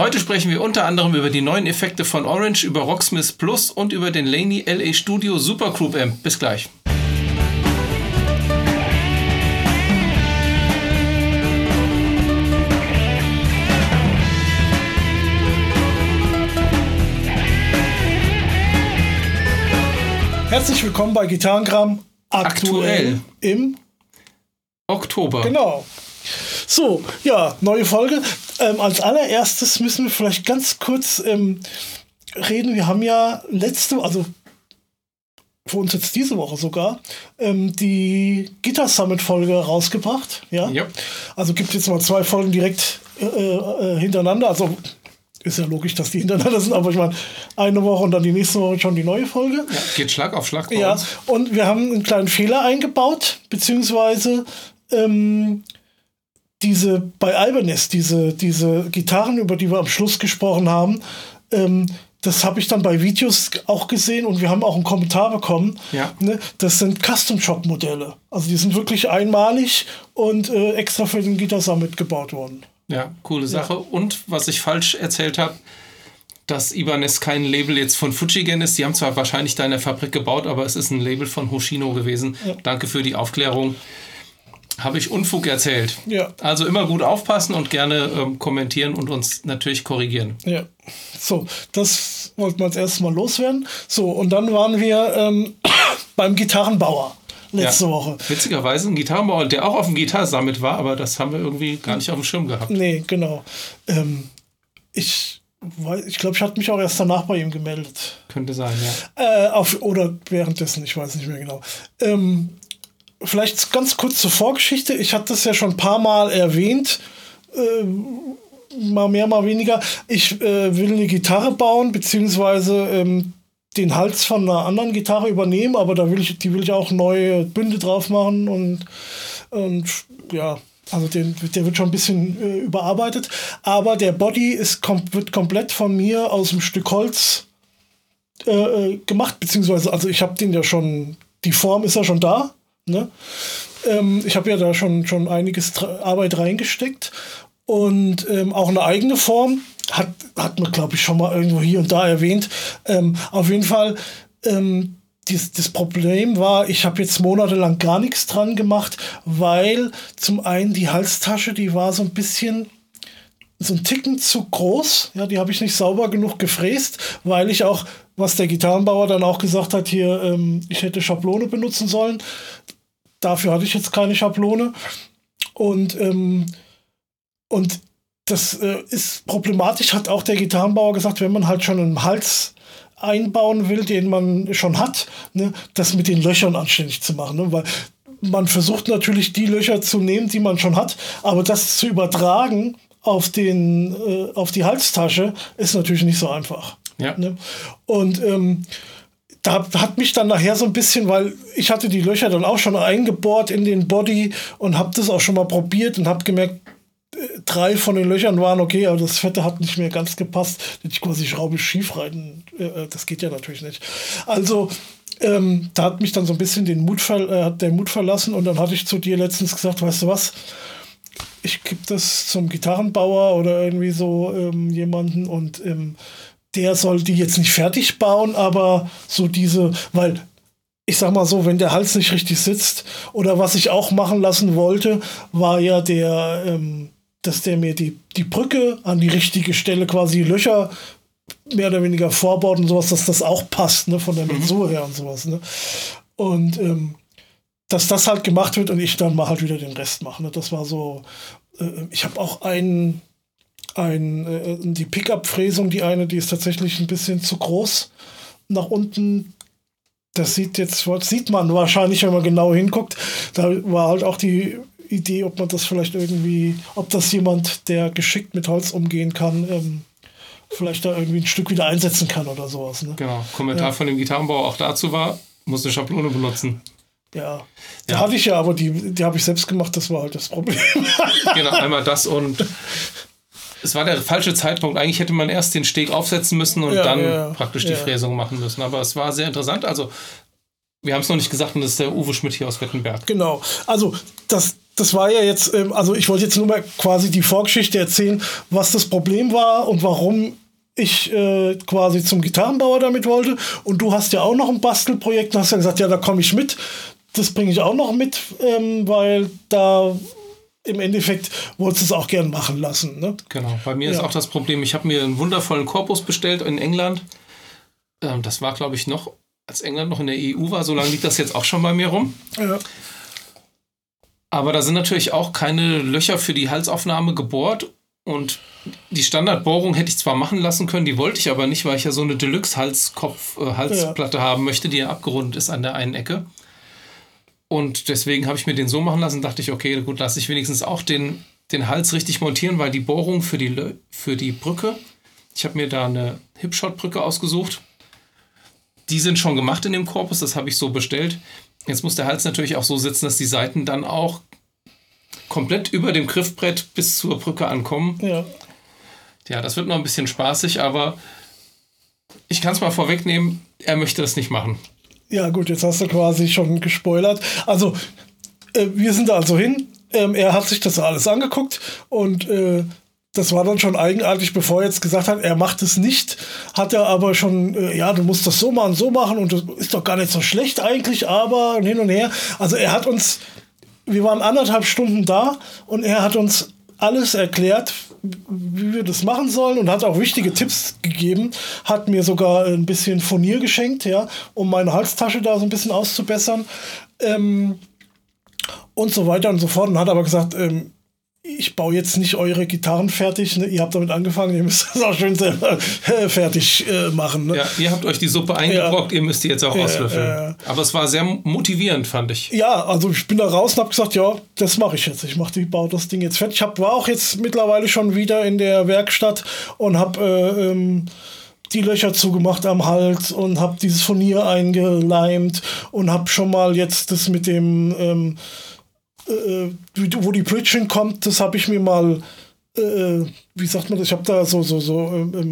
Heute sprechen wir unter anderem über die neuen Effekte von Orange, über Rocksmith Plus und über den Laney LA Studio Supergroup Amp. Bis gleich. Herzlich willkommen bei Gitarrengramm Aktuell. aktuell, im Oktober. Genau. So, ja, neue Folge. Ähm, als allererstes müssen wir vielleicht ganz kurz ähm, reden. Wir haben ja letzte, also für uns jetzt diese Woche sogar, ähm, die Guitar Summit Folge rausgebracht. Ja. Ja. Also gibt jetzt mal zwei Folgen direkt äh, äh, hintereinander. Also ist ja logisch, dass die hintereinander sind, aber ich meine, eine Woche und dann die nächste Woche schon die neue Folge. Geht Schlag auf Schlag Ja, uns. und wir haben einen kleinen Fehler eingebaut, beziehungsweise ähm, diese bei Albanese, diese, diese Gitarren, über die wir am Schluss gesprochen haben, ähm, das habe ich dann bei Videos auch gesehen und wir haben auch einen Kommentar bekommen. Ja. Ne, das sind Custom Shop Modelle. Also die sind wirklich einmalig und äh, extra für den Guitar Summit gebaut worden. Ja, coole Sache. Und was ich falsch erzählt habe, dass Ibanez kein Label jetzt von Fujigen ist. Die haben zwar wahrscheinlich da in der Fabrik gebaut, aber es ist ein Label von Hoshino gewesen. Danke für die Aufklärung. Habe ich Unfug erzählt. Ja. Also immer gut aufpassen und gerne ähm, kommentieren und uns natürlich korrigieren. Ja, so, das wollten wir als erstes mal loswerden. So, und dann waren wir ähm, beim Gitarrenbauer letzte Ja. Woche. Witzigerweise ein Gitarrenbauer, der auch auf dem Gitarre-Summit war, aber das haben wir irgendwie gar nicht auf dem Schirm gehabt. Nee, genau. Ähm, ich ich glaube, ich hatte mich auch erst danach bei ihm gemeldet. Könnte sein, ja. Äh, auf, oder währenddessen, ich weiß nicht mehr genau. Ähm, vielleicht ganz kurz zur Vorgeschichte. Ich hatte das ja schon ein paar Mal erwähnt. Ähm, mal mehr, mal weniger. Ich äh, will eine Gitarre bauen, beziehungsweise ähm, den Hals von einer anderen Gitarre übernehmen, aber da will ich, die will ich auch neue Bünde drauf machen und, und ja, also den, der wird schon ein bisschen äh, überarbeitet. Aber der Body ist kom wird komplett von mir aus einem Stück Holz äh, äh, gemacht, beziehungsweise, also ich habe den ja schon, die Form ist ja schon da. Ne? Ähm, ich habe ja da schon, schon einiges Arbeit reingesteckt und ähm, auch eine eigene Form. Hat, hat man, glaube ich, schon mal irgendwo hier und da erwähnt. Ähm, auf jeden Fall, ähm, dies, das Problem war, ich habe jetzt monatelang gar nichts dran gemacht, weil zum einen die Halstasche, die war so ein bisschen so ein Ticken zu groß. Ja, die habe ich nicht sauber genug gefräst, weil ich auch, was der Gitarrenbauer dann auch gesagt hat, hier, ähm, ich hätte Schablone benutzen sollen. Dafür hatte ich jetzt keine Schablone. Und, ähm, und das äh, ist problematisch, hat auch der Gitarrenbauer gesagt, wenn man halt schon einen Hals einbauen will, den man schon hat, ne, das mit den Löchern anständig zu machen. Ne, weil man versucht natürlich die Löcher zu nehmen, die man schon hat, aber das zu übertragen auf, den, äh, auf die Halstasche ist natürlich nicht so einfach. Ja. Ne? Und ähm, da hat mich dann nachher so ein bisschen, weil ich hatte die Löcher dann auch schon eingebohrt in den Body und habe das auch schon mal probiert und habe gemerkt, äh, drei von den Löchern waren okay, aber das Fette hat nicht mehr ganz gepasst. Ich quasi Schraube schief rein. Äh, das geht ja natürlich nicht. Also ähm, da hat mich dann so ein bisschen den Mut, äh, der Mut verlassen und dann hatte ich zu dir letztens gesagt, weißt du was, ich gebe das zum Gitarrenbauer oder irgendwie so ähm, jemanden und ähm, der soll die jetzt nicht fertig bauen, aber so diese, weil ich sag mal so, wenn der Hals nicht richtig sitzt oder was ich auch machen lassen wollte, war ja der, ähm, dass der mir die, die Brücke an die richtige Stelle quasi Löcher mehr oder weniger vorbaut und sowas, dass das auch passt, ne, von der Mensur her und sowas, ne. Und ähm, dass das halt gemacht wird und ich dann mal halt wieder den Rest mache. Ne? Das war so, äh, ich habe auch einen, ein, äh, die Pickup-Fräsung, die eine, die ist tatsächlich ein bisschen zu groß nach unten. Das sieht jetzt, sieht man wahrscheinlich, wenn man genau hinguckt. Da war halt auch die Idee, ob man das vielleicht irgendwie, ob das jemand, der geschickt mit Holz umgehen kann, ähm, vielleicht da irgendwie ein Stück wieder einsetzen kann oder sowas. Ne? Genau. Kommentar Ja. von dem Gitarrenbauer auch dazu war, muss eine Schablone benutzen. Ja. Die Ja. hatte ich ja, aber die, die habe ich selbst gemacht, das war halt das Problem. Genau, einmal das und es war der falsche Zeitpunkt. Eigentlich hätte man erst den Steg aufsetzen müssen und Ja, dann ja, praktisch die. Fräsung machen müssen. Aber es war sehr interessant. Also, wir haben es noch nicht gesagt und das ist der Uwe Schmidt hier aus Wettenberg. Genau. Also das, das war ja jetzt, ähm, also ich wollte jetzt nur mal quasi die Vorgeschichte erzählen, was das Problem war und warum ich äh, quasi zum Gitarrenbauer damit wollte. Und du hast ja auch noch ein Bastelprojekt und hast ja gesagt, ja, da komme ich mit. Das bringe ich auch noch mit, ähm, weil da im Endeffekt wolltest du es auch gern machen lassen. Ne? Genau, bei mir ja. ist auch das Problem, ich habe mir einen wundervollen Korpus bestellt in England. Ähm, das war, glaube ich, noch, als England noch in der EU war, so lange liegt das jetzt auch schon bei mir rum. Ja. Aber da sind natürlich auch keine Löcher für die Halsaufnahme gebohrt und die Standardbohrung hätte ich zwar machen lassen können, die wollte ich aber nicht, weil ich ja so eine Deluxe-Halskopf-Halsplatte äh, ja. haben möchte, die ja abgerundet ist an der einen Ecke. Und deswegen habe ich mir den so machen lassen, dachte ich, okay, gut, lasse ich wenigstens auch den, den Hals richtig montieren, weil die Bohrung für die, für die Brücke, ich habe mir da eine Hipshot-Brücke ausgesucht. Die sind schon gemacht in dem Korpus, das habe ich so bestellt. Jetzt muss der Hals natürlich auch so sitzen, dass die Seiten dann auch komplett über dem Griffbrett bis zur Brücke ankommen. Ja. Ja, das wird noch ein bisschen spaßig, aber ich kann es mal vorwegnehmen, er möchte das nicht machen. Ja, gut, jetzt hast du quasi schon gespoilert. Also, äh, wir sind da also hin. Ähm, er hat sich das alles angeguckt und äh, das war dann schon eigenartig, bevor er jetzt gesagt hat, er macht es nicht, hat er aber schon, äh, ja, du musst das so machen, so machen und das ist doch gar nicht so schlecht eigentlich, aber hin und her. Also er hat uns wir waren anderthalb Stunden da und er hat uns alles erklärt, wie wir das machen sollen und hat auch wichtige Tipps gegeben. Hat mir sogar ein bisschen Furnier geschenkt, ja, um meine Halstasche da so ein bisschen auszubessern. Ähm, und so weiter und so fort. Und hat aber gesagt, ähm, ich baue jetzt nicht eure Gitarren fertig. Ne? Ihr habt damit angefangen, ihr müsst das auch schön selber äh, fertig äh, machen. Ne? Ja, ihr habt euch die Suppe eingebrockt, ja. ihr müsst die jetzt auch ja, auslöffeln. Ja. Aber es war sehr motivierend, fand ich. Ja, also ich bin da raus und habe gesagt, ja, das mache ich jetzt. Ich mache die, baue das Ding jetzt fertig. Ich hab, war auch jetzt mittlerweile schon wieder in der Werkstatt und habe äh, ähm, die Löcher zugemacht am Hals und habe dieses Furnier eingeleimt und habe schon mal jetzt das mit dem ähm, äh, wo die Bridge hinkommt, das habe ich mir mal, äh, wie sagt man das? Ich habe da so, so, so, äh,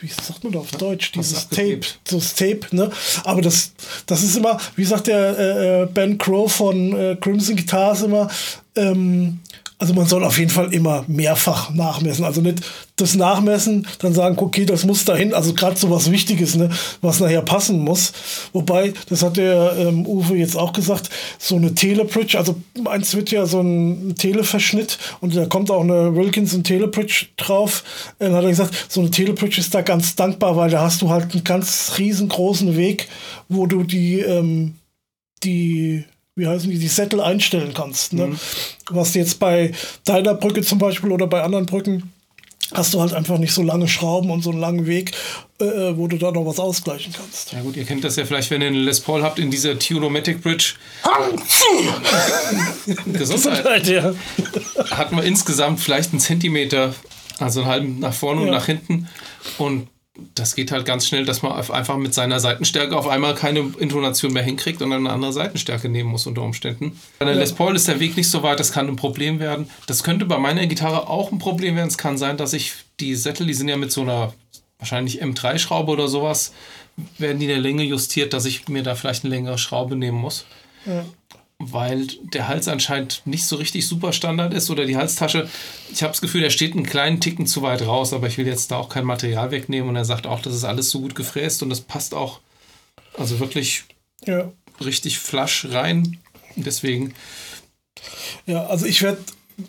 wie sagt man das auf Deutsch? Dieses Tape, das Tape, ne? Aber das, das ist immer, wie sagt der äh, äh Ben Crow von äh, Crimson Guitars immer, ähm, also man soll auf jeden Fall immer mehrfach nachmessen. Also nicht das Nachmessen, dann sagen, okay, das muss dahin. Also gerade so was Wichtiges, ne, was nachher passen muss. Wobei, das hat der ähm, Uwe jetzt auch gesagt, so eine Telebridge, also eins wird ja so ein Televerschnitt und da kommt auch eine Wilkinson Telebridge drauf. Dann hat er gesagt, so eine Telebridge ist da ganz dankbar, weil da hast du halt einen ganz riesengroßen Weg, wo du die, ähm, die wie heißen die, die Sättel einstellen kannst. Ne? Mhm. Was jetzt bei deiner Brücke zum Beispiel oder bei anderen Brücken hast du halt einfach nicht so lange Schrauben und so einen langen Weg, äh, wo du da noch was ausgleichen kannst. Ja gut, ihr kennt das ja vielleicht, wenn ihr einen Les Paul habt in dieser Tunomatic Bridge. Gesundheit. ja. Hat man insgesamt vielleicht einen Zentimeter, also einen halben nach vorne ja. und nach hinten. Und das geht halt ganz schnell, dass man einfach mit seiner Seitenstärke auf einmal keine Intonation mehr hinkriegt und eine andere Seitenstärke nehmen muss unter Umständen. Bei der ja. Les Paul ist der Weg nicht so weit, das kann ein Problem werden. Das könnte bei meiner Gitarre auch ein Problem werden. Es kann sein, dass ich die Sättel, die sind ja mit so einer wahrscheinlich M3-Schraube oder sowas, werden die in der Länge justiert, dass ich mir da vielleicht eine längere Schraube nehmen muss. Ja weil der Hals anscheinend nicht so richtig super Standard ist oder die Halstasche. Ich habe das Gefühl, der steht einen kleinen Ticken zu weit raus, aber ich will jetzt da auch kein Material wegnehmen und er sagt auch, das ist alles so gut gefräst und das passt auch, also wirklich ja. richtig flasch rein. Deswegen. Ja, also ich werde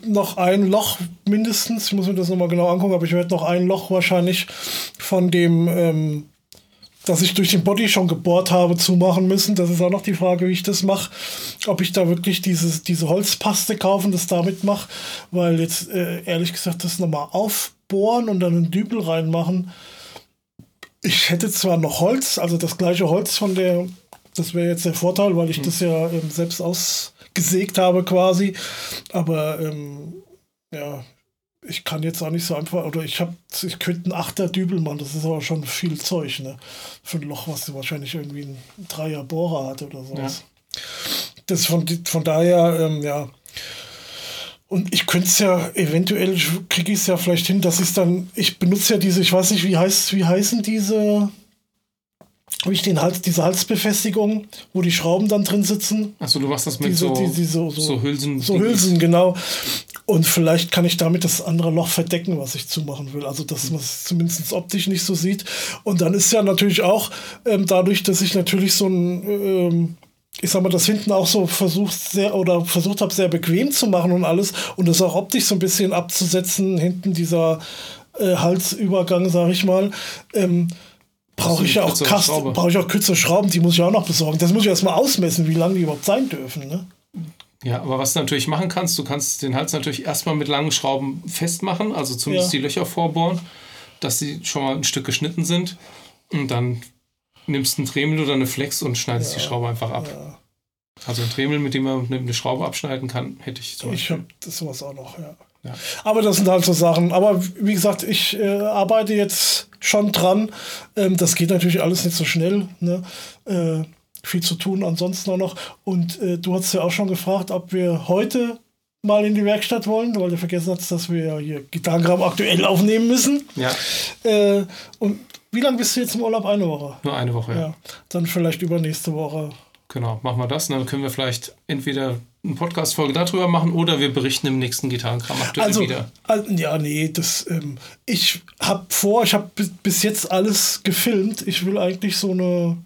noch ein Loch mindestens, ich muss mir das nochmal genau angucken, aber ich werde noch ein Loch wahrscheinlich von dem ähm, das ich durch den Body schon gebohrt habe, zumachen müssen. Das ist auch noch die Frage, wie ich das mache. Ob ich da wirklich dieses, diese Holzpaste kaufen, das damit mache. Weil jetzt, äh, ehrlich gesagt, das nochmal aufbohren und dann einen Dübel reinmachen. Ich hätte zwar noch Holz, also das gleiche Holz von der, das wäre jetzt der Vorteil, weil ich hm. das ja ähm, selbst ausgesägt habe quasi. Aber ähm, ja, ich kann jetzt auch nicht so einfach, oder ich habe, ich könnte einen Achter Dübel machen, das ist aber schon viel Zeug, ne? Für ein Loch, was wahrscheinlich irgendwie ein Dreier Bohrer hat oder sowas. Ja. Das von, von daher, ähm, ja. Und ich könnte es ja, eventuell kriege ich es ja vielleicht hin, dass ich dann, ich benutze ja diese, ich weiß nicht, wie heißt, wie heißen diese, ich den Hals, diese Halsbefestigung, wo die Schrauben dann drin sitzen. Achso, du machst das mit Diese, so, die, die so, so, so Hülsen. so Hülsen, genau. Und vielleicht kann ich damit das andere Loch verdecken, was ich zumachen will. Also, dass man es zumindest optisch nicht so sieht. Und dann ist ja natürlich auch ähm, dadurch, dass ich natürlich so ein, ähm, ich sag mal, das hinten auch so versucht sehr oder versucht habe, sehr bequem zu machen und alles und das auch optisch so ein bisschen abzusetzen, hinten dieser äh, Halsübergang, sag ich mal. Ähm, brauche ich ja auch Kasten, brauche ich auch kürzere Schrauben, die muss ich auch noch besorgen. Das muss ich erstmal ausmessen, wie lang die überhaupt sein dürfen. Ne? Ja, aber was du natürlich machen kannst, du kannst den Hals natürlich erstmal mit langen Schrauben festmachen, also zumindest ja. die Löcher vorbohren, dass sie schon mal ein Stück geschnitten sind. Und dann nimmst du einen Dremel oder eine Flex und schneidest ja, die Schraube einfach ab. Ja. Also ein Dremel, mit dem man eine Schraube abschneiden kann, hätte ich zum Ich habe das sowas auch noch, ja. Ja. Aber das sind halt so Sachen. Aber wie gesagt, ich äh, arbeite jetzt schon dran. Ähm, das geht natürlich alles nicht so schnell. Ne? Äh, viel zu tun ansonsten auch noch. Und äh, du hast ja auch schon gefragt, ob wir heute mal in die Werkstatt wollen, weil du vergessen hast, dass wir ja hier Gitarrengramm aktuell aufnehmen müssen. Ja. Äh, und wie lange bist du jetzt im Urlaub? Eine Woche? Nur eine Woche, ja. ja. Dann vielleicht übernächste Woche. Genau, machen wir das. Und dann können wir vielleicht entweder eine Podcast-Folge darüber machen oder wir berichten im nächsten Gitarrenkram aktuell also, wieder. Also, ja, nee, das, ähm, ich habe vor, ich habe bis jetzt alles gefilmt. Ich will eigentlich so eine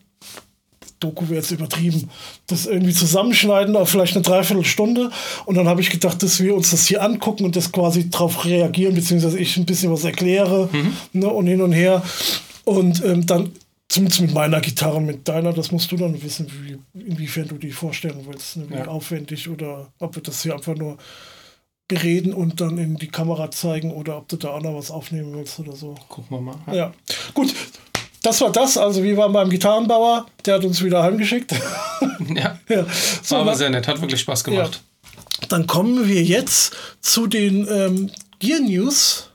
Doku wäre jetzt übertrieben, das irgendwie zusammenschneiden auf vielleicht eine Dreiviertelstunde. Und dann habe ich gedacht, dass wir uns das hier angucken und das quasi darauf reagieren, beziehungsweise ich ein bisschen was erkläre mhm. ne, und hin und her. Und ähm, dann, zumindest mit meiner Gitarre, mit deiner, das musst du dann wissen, wie, inwiefern du die vorstellen willst, ne, wie ja. aufwendig oder ob wir das hier einfach nur bereden und dann in die Kamera zeigen oder ob du da auch noch was aufnehmen willst oder so. Gucken wir mal. Ja, ja. gut das war das. Also wir waren beim Gitarrenbauer, der hat uns wieder heimgeschickt. ja. ja. So, war aber sehr nett, hat wirklich Spaß gemacht. Ja. Dann kommen wir jetzt zu den ähm, Gear News.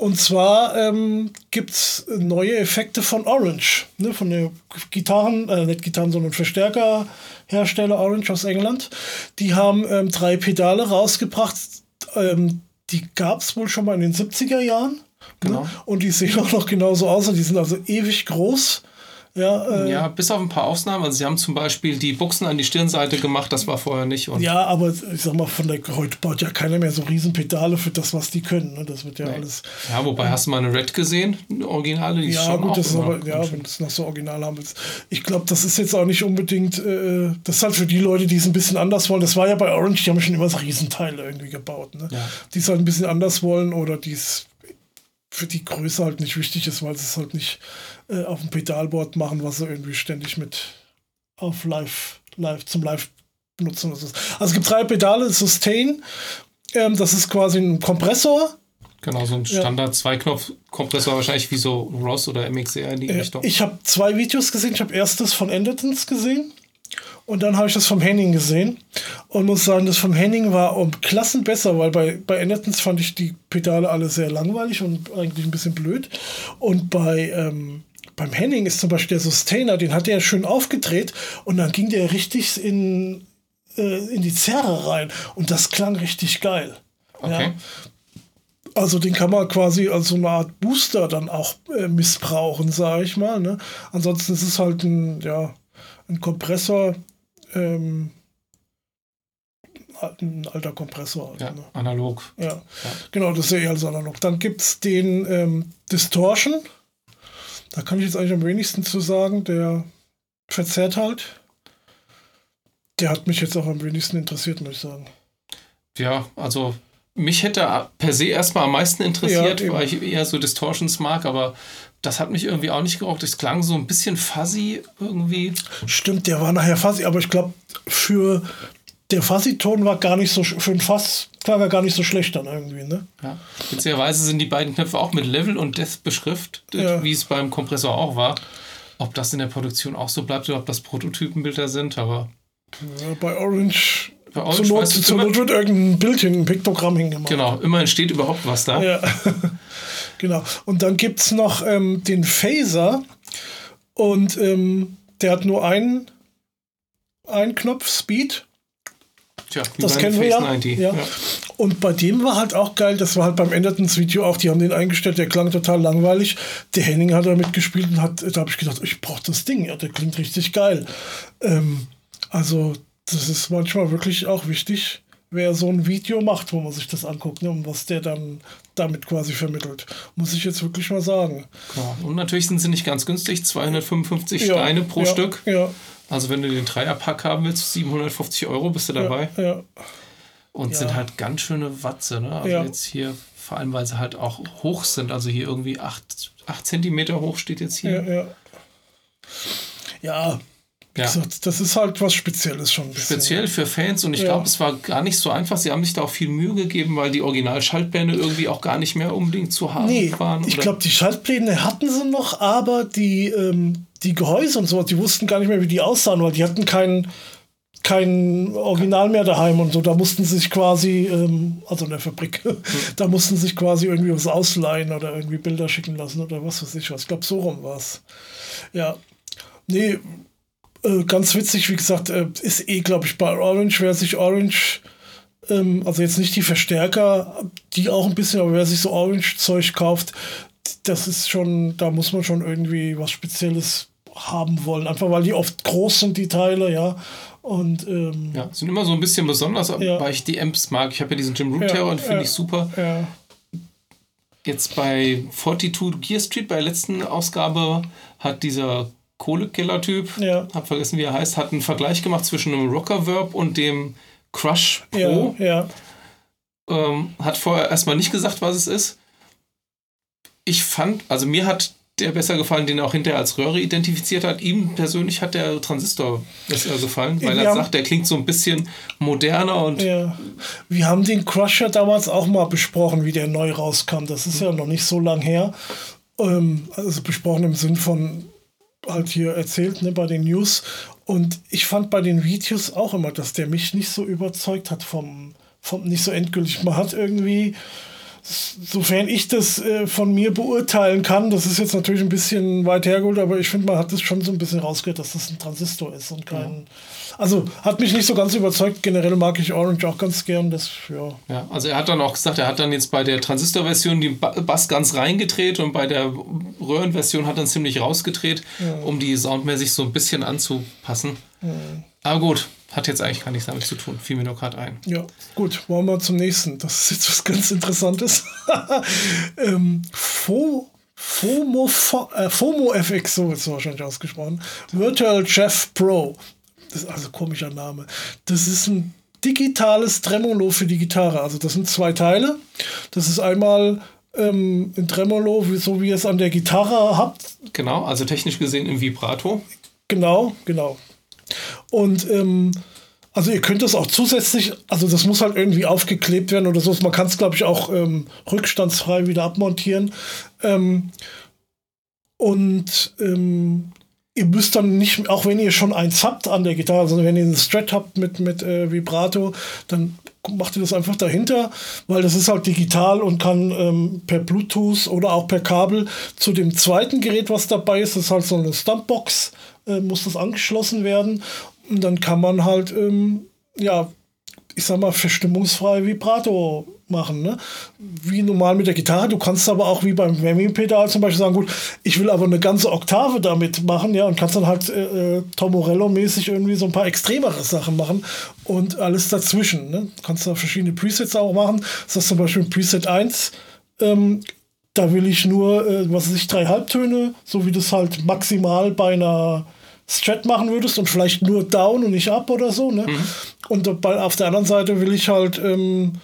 Und zwar ähm, gibt es neue Effekte von Orange, ne, von der Gitarren, äh, nicht Gitarren, sondern Verstärkerhersteller Orange aus England. Die haben ähm, drei Pedale rausgebracht. Ähm, die gab es wohl schon mal in den 70er Jahren. Genau. Ne? Und die sehen auch noch genauso aus und die sind also ewig groß. Ja, äh, ja, bis auf ein paar Ausnahmen. Also sie haben zum Beispiel die Buchsen an die Stirnseite gemacht, das war vorher nicht. Und ja, aber ich sag mal, von der heute baut ja keiner mehr so Riesenpedale für das, was die können. Ne? Das wird ja nee. alles. Ja, wobei ähm, hast du mal eine Red gesehen, eine Originale, die ja, gut, das ist aber, ja, wenn es noch so original haben willst. Ich glaube, das ist jetzt auch nicht unbedingt, äh, das ist halt für die Leute, die es ein bisschen anders wollen. Das war ja bei Orange, die haben schon immer so Riesenteile irgendwie gebaut. Ne? Ja. Die es halt ein bisschen anders wollen oder die es für die Größe halt nicht wichtig ist, weil sie es halt nicht äh, auf dem Pedalboard machen, was sie irgendwie ständig mit auf Live, live zum Live benutzen. Also es gibt drei Pedale, Sustain, ähm, das ist quasi ein Kompressor. Genau, so ein Standard-Zweiknopf-Kompressor, wahrscheinlich wie so Ross oder MXR in die äh, Richtung. Ich habe zwei Videos gesehen. Ich habe erstes von Endertons gesehen. Und dann habe ich das vom Henning gesehen und muss sagen, das vom Henning war um Klassen besser, weil bei, bei Andertons fand ich die Pedale alle sehr langweilig und eigentlich ein bisschen blöd. Und bei, ähm, beim Henning ist zum Beispiel der Sustainer, den hat er schön aufgedreht und dann ging der richtig in, äh, in die Zerre rein und das klang richtig geil. Okay. Ja? Also den kann man quasi als so eine Art Booster dann auch äh, missbrauchen, sage ich mal. Ne? Ansonsten ist es halt ein, ja, ein Kompressor, ähm, ein alter Kompressor. ja, ne? analog. Ja. ja. genau, das ist ja eher als analog. Dann gibt es den ähm, Distortion. Da kann ich jetzt eigentlich am wenigsten zu sagen. Der verzerrt halt. Der hat mich jetzt auch am wenigsten interessiert, muss ich sagen. Ja, also mich hätte per se erstmal am meisten interessiert, ja, weil ich eher so Distortions mag, aber das hat mich irgendwie auch nicht gerockt. Es klang so ein bisschen fuzzy irgendwie. Stimmt, der war nachher fuzzy, aber ich glaube, für der Fuzzy-Ton war gar nicht so, für ein Fass klang er gar nicht so schlecht dann irgendwie, ne? Ja. Beziehungsweise sind die beiden Knöpfe auch mit Level und Death beschriftet, ja. wie es beim Kompressor auch war. Ob das in der Produktion auch so bleibt oder ob das Prototypenbilder sind, aber. Ja, bei Orange zur Not, zur Not wird irgendein Bild hin, ein Piktogramm hingemacht. Genau, immerhin steht überhaupt was da. Ja. genau. Und dann gibt es noch ähm, den Phaser und ähm, der hat nur einen, einen Knopf, Speed. Tja, das kennen wir ja. Face 90. ja. Ja. Und bei dem war halt auch geil, das war halt beim Endertons Video auch, die haben den eingestellt, der klang total langweilig. Der Henning hat da mitgespielt und hat, da habe ich gedacht, ich brauche das Ding, ja, der klingt richtig geil. Ähm, also, das ist manchmal wirklich auch wichtig, wer so ein Video macht, wo man sich das anguckt, ne, und was der dann damit quasi vermittelt. Muss ich jetzt wirklich mal sagen. Ja, Und natürlich sind sie nicht ganz günstig, 255 Ja, Steine pro Stück. Ja, Also wenn du den Dreierpack haben willst, 750 Euro bist du dabei. ja, ja. Und Ja. sind halt ganz schöne Watze. Ne? Also Ja. jetzt hier, vor allem weil sie halt auch hoch sind. Also hier irgendwie 8, 8 Zentimeter hoch steht jetzt hier. ja. Ja, gesagt, das ist halt was Spezielles schon. Speziell für Fans und ich Ja. glaube, es war gar nicht so einfach. Sie haben sich da auch viel Mühe gegeben, weil die Original-Schaltpläne irgendwie auch gar nicht mehr unbedingt zu haben Nee, waren. ich glaube, die Schaltpläne hatten sie noch, aber die, ähm, die Gehäuse und so, die wussten gar nicht mehr, wie die aussahen, weil die hatten kein, kein Original mehr daheim und so. Da mussten sie sich quasi, ähm, also in der Fabrik, da mussten sich quasi irgendwie was ausleihen oder irgendwie Bilder schicken lassen oder was weiß ich was. Ich glaube, so rum war es. Ja. Nee, äh, ganz witzig, wie gesagt, äh, ist eh, glaube ich, bei Orange, wer sich Orange ähm, also jetzt nicht die Verstärker, die auch ein bisschen, aber wer sich so Orange-Zeug kauft, das ist schon, da muss man schon irgendwie was Spezielles haben wollen. Einfach weil die oft groß sind, die Teile, ja. Und ähm, Ja, sind immer so ein bisschen besonders, Ja. weil ich die Amps mag. Ich habe ja diesen Jim Root Ja, Terror und finde ja. ich super. ja, Jetzt bei 42 Gear Street, bei der letzten Ausgabe, hat dieser Kohlekiller-Typ, Ja. hab vergessen, wie er heißt, hat einen Vergleich gemacht zwischen einem Rockerverb und dem Crush ja, Pro. ja, Ähm, hat vorher erstmal nicht gesagt, was es ist. Ich fand, also mir hat der besser gefallen, den er auch hinterher als Röhre identifiziert hat. Ihm persönlich hat der Transistor besser gefallen, weil Wir er sagt, der klingt so ein bisschen moderner und ja. Wir haben den Crusher damals auch mal besprochen, wie der neu rauskam. Das ist ja noch nicht so lang her. Ähm, also besprochen im Sinn von halt hier erzählt, ne, bei den News. Und ich fand bei den Videos auch immer, dass der mich nicht so überzeugt hat vom, vom nicht so endgültig. Man hat irgendwie, sofern ich das äh, von mir beurteilen kann, das ist jetzt natürlich ein bisschen weit hergeholt, aber ich finde, man hat das schon so ein bisschen rausgehört, dass das ein Transistor ist und kein. Also hat mich nicht so ganz überzeugt. Generell mag ich Orange auch ganz gern. Das, ja. Ja, also er hat dann auch gesagt, er hat dann jetzt bei der Transistor-Version den Ba- Bass ganz reingedreht und bei der Röhrenversion hat er ziemlich rausgedreht, um die soundmäßig so ein bisschen anzupassen. Aber gut, hat jetzt eigentlich gar nichts damit zu tun. Fiel mir nur gerade ein. Ja, gut, wollen wir zum nächsten. Das ist jetzt was ganz Interessantes. ähm, Fo, FOMO, Fo, äh, FOMO FX, so wird es wahrscheinlich ausgesprochen. Virtual Chef Pro. Das ist also ein komischer Name. Das ist ein digitales Tremolo für die Gitarre. Also das sind zwei Teile. Das ist einmal ähm, ein Tremolo, so wie ihr es an der Gitarre habt. Genau, also technisch gesehen im Vibrato. Genau, genau. Und ähm, also ihr könnt das auch zusätzlich, also das muss halt irgendwie aufgeklebt werden oder so. Man kann es, glaube ich, auch ähm, rückstandsfrei wieder abmontieren. Ähm, und ähm, ihr müsst dann nicht, auch wenn ihr schon eins habt an der Gitarre, also wenn ihr einen Strat habt mit, mit äh, Vibrato, dann macht ihr das einfach dahinter, weil das ist halt digital und kann ähm, per Bluetooth oder auch per Kabel zu dem zweiten Gerät, was dabei ist, das ist halt so eine Stumpbox, äh, muss das angeschlossen werden dann kann man halt, ähm, ja, ich sag mal, verstimmungsfrei Vibrato machen, ne? Wie normal mit der Gitarre. Du kannst aber auch wie beim Whammy-Pedal zum Beispiel sagen, gut, ich will aber eine ganze Oktave damit machen, ja, und kannst dann halt äh, äh, Tom Morello-mäßig irgendwie so ein paar extremere Sachen machen und alles dazwischen, ne? Du kannst da verschiedene Presets auch machen. Das ist zum Beispiel Preset 1, ähm, da will ich nur, äh, was weiß ich, drei Halbtöne, so wie das halt maximal bei einer Strat machen würdest und vielleicht nur down und nicht up oder so. Ne? Und bei, auf der anderen Seite will ich halt ähm,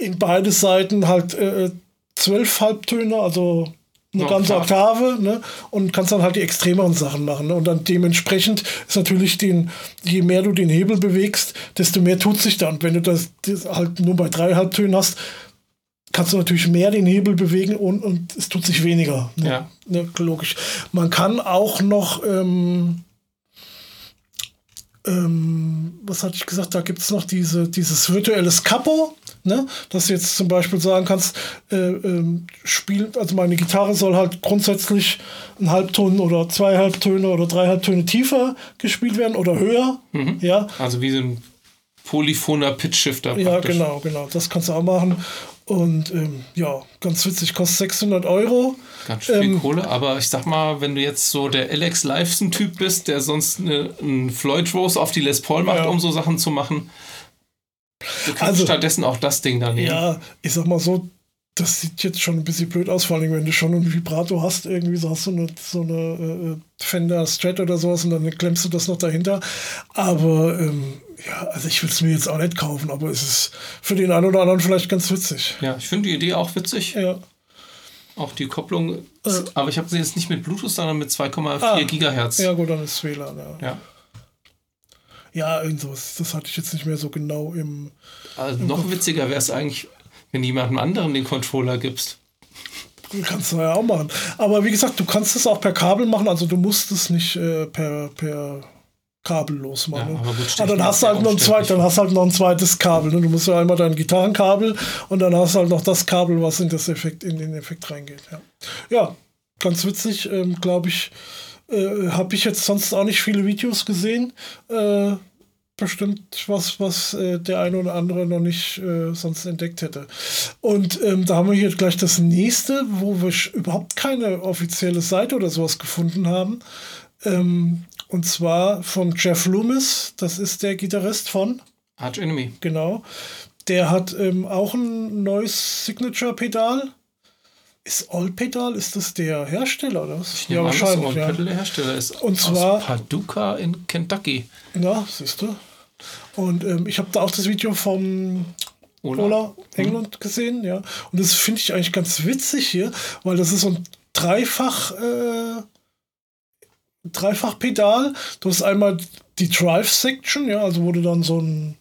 in beide Seiten halt äh, zwölf Halbtöne, also eine Eine ganze Oktave. Oktave, ne? Und kannst dann halt die extremeren Sachen machen. Ne? Und dann dementsprechend ist natürlich den, je mehr du den Hebel bewegst, desto mehr tut sich da. Und wenn du das, das halt nur bei drei Halbtönen hast, kannst du natürlich mehr den Hebel bewegen und, und es tut sich weniger. Ne? Ja. Ne, logisch. Man kann auch noch, ähm, ähm, was hatte ich gesagt, da gibt es noch diese, dieses virtuelles Capo, ne? dass du jetzt zum Beispiel sagen kannst, äh, ähm, spiel, also meine Gitarre soll halt grundsätzlich ein Halbton oder zwei Halbtöne oder drei Halbtöne tiefer gespielt werden oder höher. Ja, Also wie so ein Polyphoner Pitch Shifter. Ja, genau, genau. Das kannst du auch machen. Und ähm, ja, ganz witzig, kostet 600 Euro. Ganz viel ähm, Kohle, aber ich sag mal, wenn du jetzt so der Alex Lifeson-Typ bist, der sonst eine, einen Floyd Rose auf die Les Paul macht, ja. um so Sachen zu machen, du kannst also, stattdessen auch das Ding da nehmen. Ja, ich sag mal so, das sieht jetzt schon ein bisschen blöd aus, vor allem wenn du schon ein Vibrato hast, irgendwie so hast du eine, so eine äh, Fender Strat oder sowas und dann klemmst du das noch dahinter. Aber ähm, ja, also ich will es mir jetzt auch nicht kaufen, aber es ist für den einen oder anderen vielleicht ganz witzig. Ja, ich finde die Idee auch witzig. Ja. Auch die Kopplung, äh, aber ich habe sie jetzt nicht mit Bluetooth, sondern mit 2,4 ah, Gigahertz. Ja, gut, dann ist WLAN, ja. Ja, ja irgendwas. Das hatte ich jetzt nicht mehr so genau im. Also im noch Kopf. witziger wäre es eigentlich, wenn jemandem anderen den Controller gibst. Kannst du ja auch machen. Aber wie gesagt, du kannst es auch per Kabel machen, also du musst es nicht äh, per, per kabellos machen. Ja, aber gut, ah, dann hast du halt noch ein zweites, dann hast halt noch ein zweites Kabel. Ne? Du musst ja einmal dein Gitarrenkabel und dann hast du halt noch das Kabel, was in das Effekt, in den Effekt reingeht. Ja, ja ganz witzig, ähm, glaube ich. Äh, Habe ich jetzt sonst auch nicht viele Videos gesehen. Äh, bestimmt was, was äh, der eine oder andere noch nicht äh, sonst entdeckt hätte. Und ähm, da haben wir hier gleich das nächste, wo wir überhaupt keine offizielle Seite oder sowas gefunden haben. Ähm, und zwar von Jeff Loomis, das ist der Gitarrist von Arch Enemy. Genau. Der hat ähm, auch ein neues Signature-Pedal. Ist All Pedal, ist das der Hersteller oder was? ja, wahrscheinlich. Ja. der Hersteller ist und zwar, Paducah in Kentucky. Ja, siehst du. Und ähm, ich habe da auch das Video vom Ola, Ola England hm. gesehen, ja. Und das finde ich eigentlich ganz witzig hier, weil das ist so ein Dreifach, äh, Dreifach-Pedal. Du hast einmal die Drive-Section, ja, also wo du dann so ein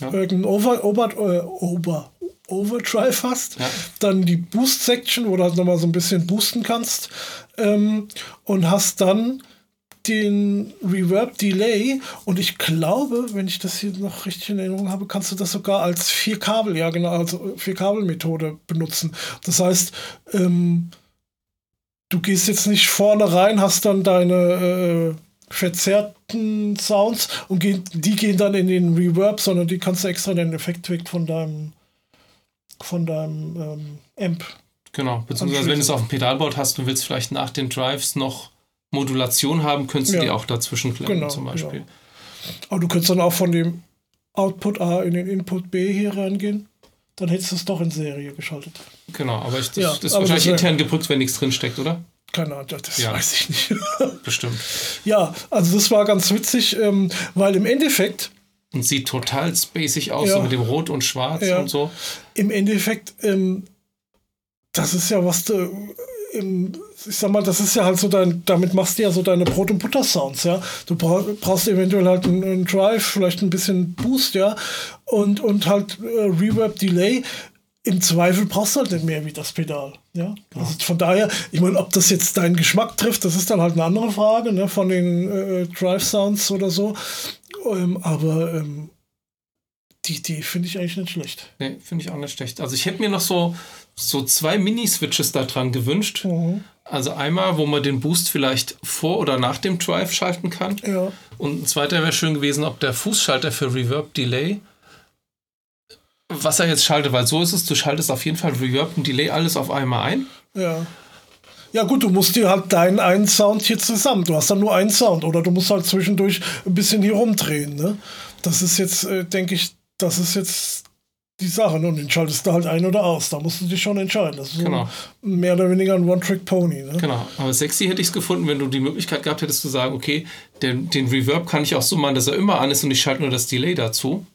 ja. irgendein Over, Over, äh, Over, Overdrive hast. Ja. Dann die Boost-Section, wo du halt nochmal so ein bisschen boosten kannst. Ähm, und hast dann den Reverb-Delay und ich glaube, wenn ich das hier noch richtig in Erinnerung habe, kannst du das sogar als Vier-Kabel, ja genau, also Vier-Kabel-Methode benutzen. Das heißt, ähm, du gehst jetzt nicht vorne rein, hast dann deine äh, verzerrten Sounds und gehen, die gehen dann in den Reverb, sondern die kannst du extra den Effekt weg von deinem von deinem ähm, Amp. Genau, beziehungsweise wenn du es auf dem Pedalboard hast und willst vielleicht nach den Drives noch Modulation haben, könntest du ja. die auch dazwischen klemmen genau, zum Beispiel. Genau. Aber du könntest dann auch von dem Output A in den Input B hier reingehen. Dann hättest du es doch in Serie geschaltet. Genau, aber ich, das, ja, das ist wahrscheinlich das intern gedrückt, wenn nichts drin steckt, oder? Keine Ahnung, das ja. weiß ich nicht. Bestimmt. Ja, also das war ganz witzig, ähm, weil im Endeffekt. Und sieht total spacig aus, ja, so mit dem Rot und Schwarz und so. Im Endeffekt, ähm, das ist ja, was im, ich sag mal, das ist ja halt so dein, damit machst du ja so deine Brot- und Butter-Sounds, ja. Du brauchst eventuell halt einen, einen, Drive, vielleicht ein bisschen Boost, ja, und, und halt äh, Reverb, Delay. Im Zweifel brauchst du halt nicht mehr wie das Pedal, ja. Also von daher, ich meine, ob das jetzt deinen Geschmack trifft, das ist dann halt eine andere Frage, ne, von den äh, Drive-Sounds oder so. Ähm, aber ähm, die Idee finde ich eigentlich nicht schlecht. Nee, finde ich auch nicht schlecht. Also ich hätte mir noch so, so zwei Mini-Switches da dran gewünscht. Mhm. Also einmal, wo man den Boost vielleicht vor oder nach dem Drive schalten kann. Ja. Und ein zweiter wäre schön gewesen, ob der Fußschalter für Reverb Delay, was er jetzt schaltet, weil so ist es, du schaltest auf jeden Fall Reverb und Delay alles auf einmal ein. Ja. Ja gut, du musst dir halt deinen einen Sound hier zusammen. Du hast dann nur einen Sound oder du musst halt zwischendurch ein bisschen hier rumdrehen. Ne? Das ist jetzt, äh, denke ich, das ist jetzt die Sache. Und den schaltest du halt ein oder aus. Da musst du dich schon entscheiden. Das ist genau. so mehr oder weniger ein One-Trick-Pony. Ne? Genau. Aber sexy hätte ich es gefunden, wenn du die Möglichkeit gehabt hättest zu sagen, okay, den, den Reverb kann ich auch so machen, dass er immer an ist und ich schalte nur das Delay dazu.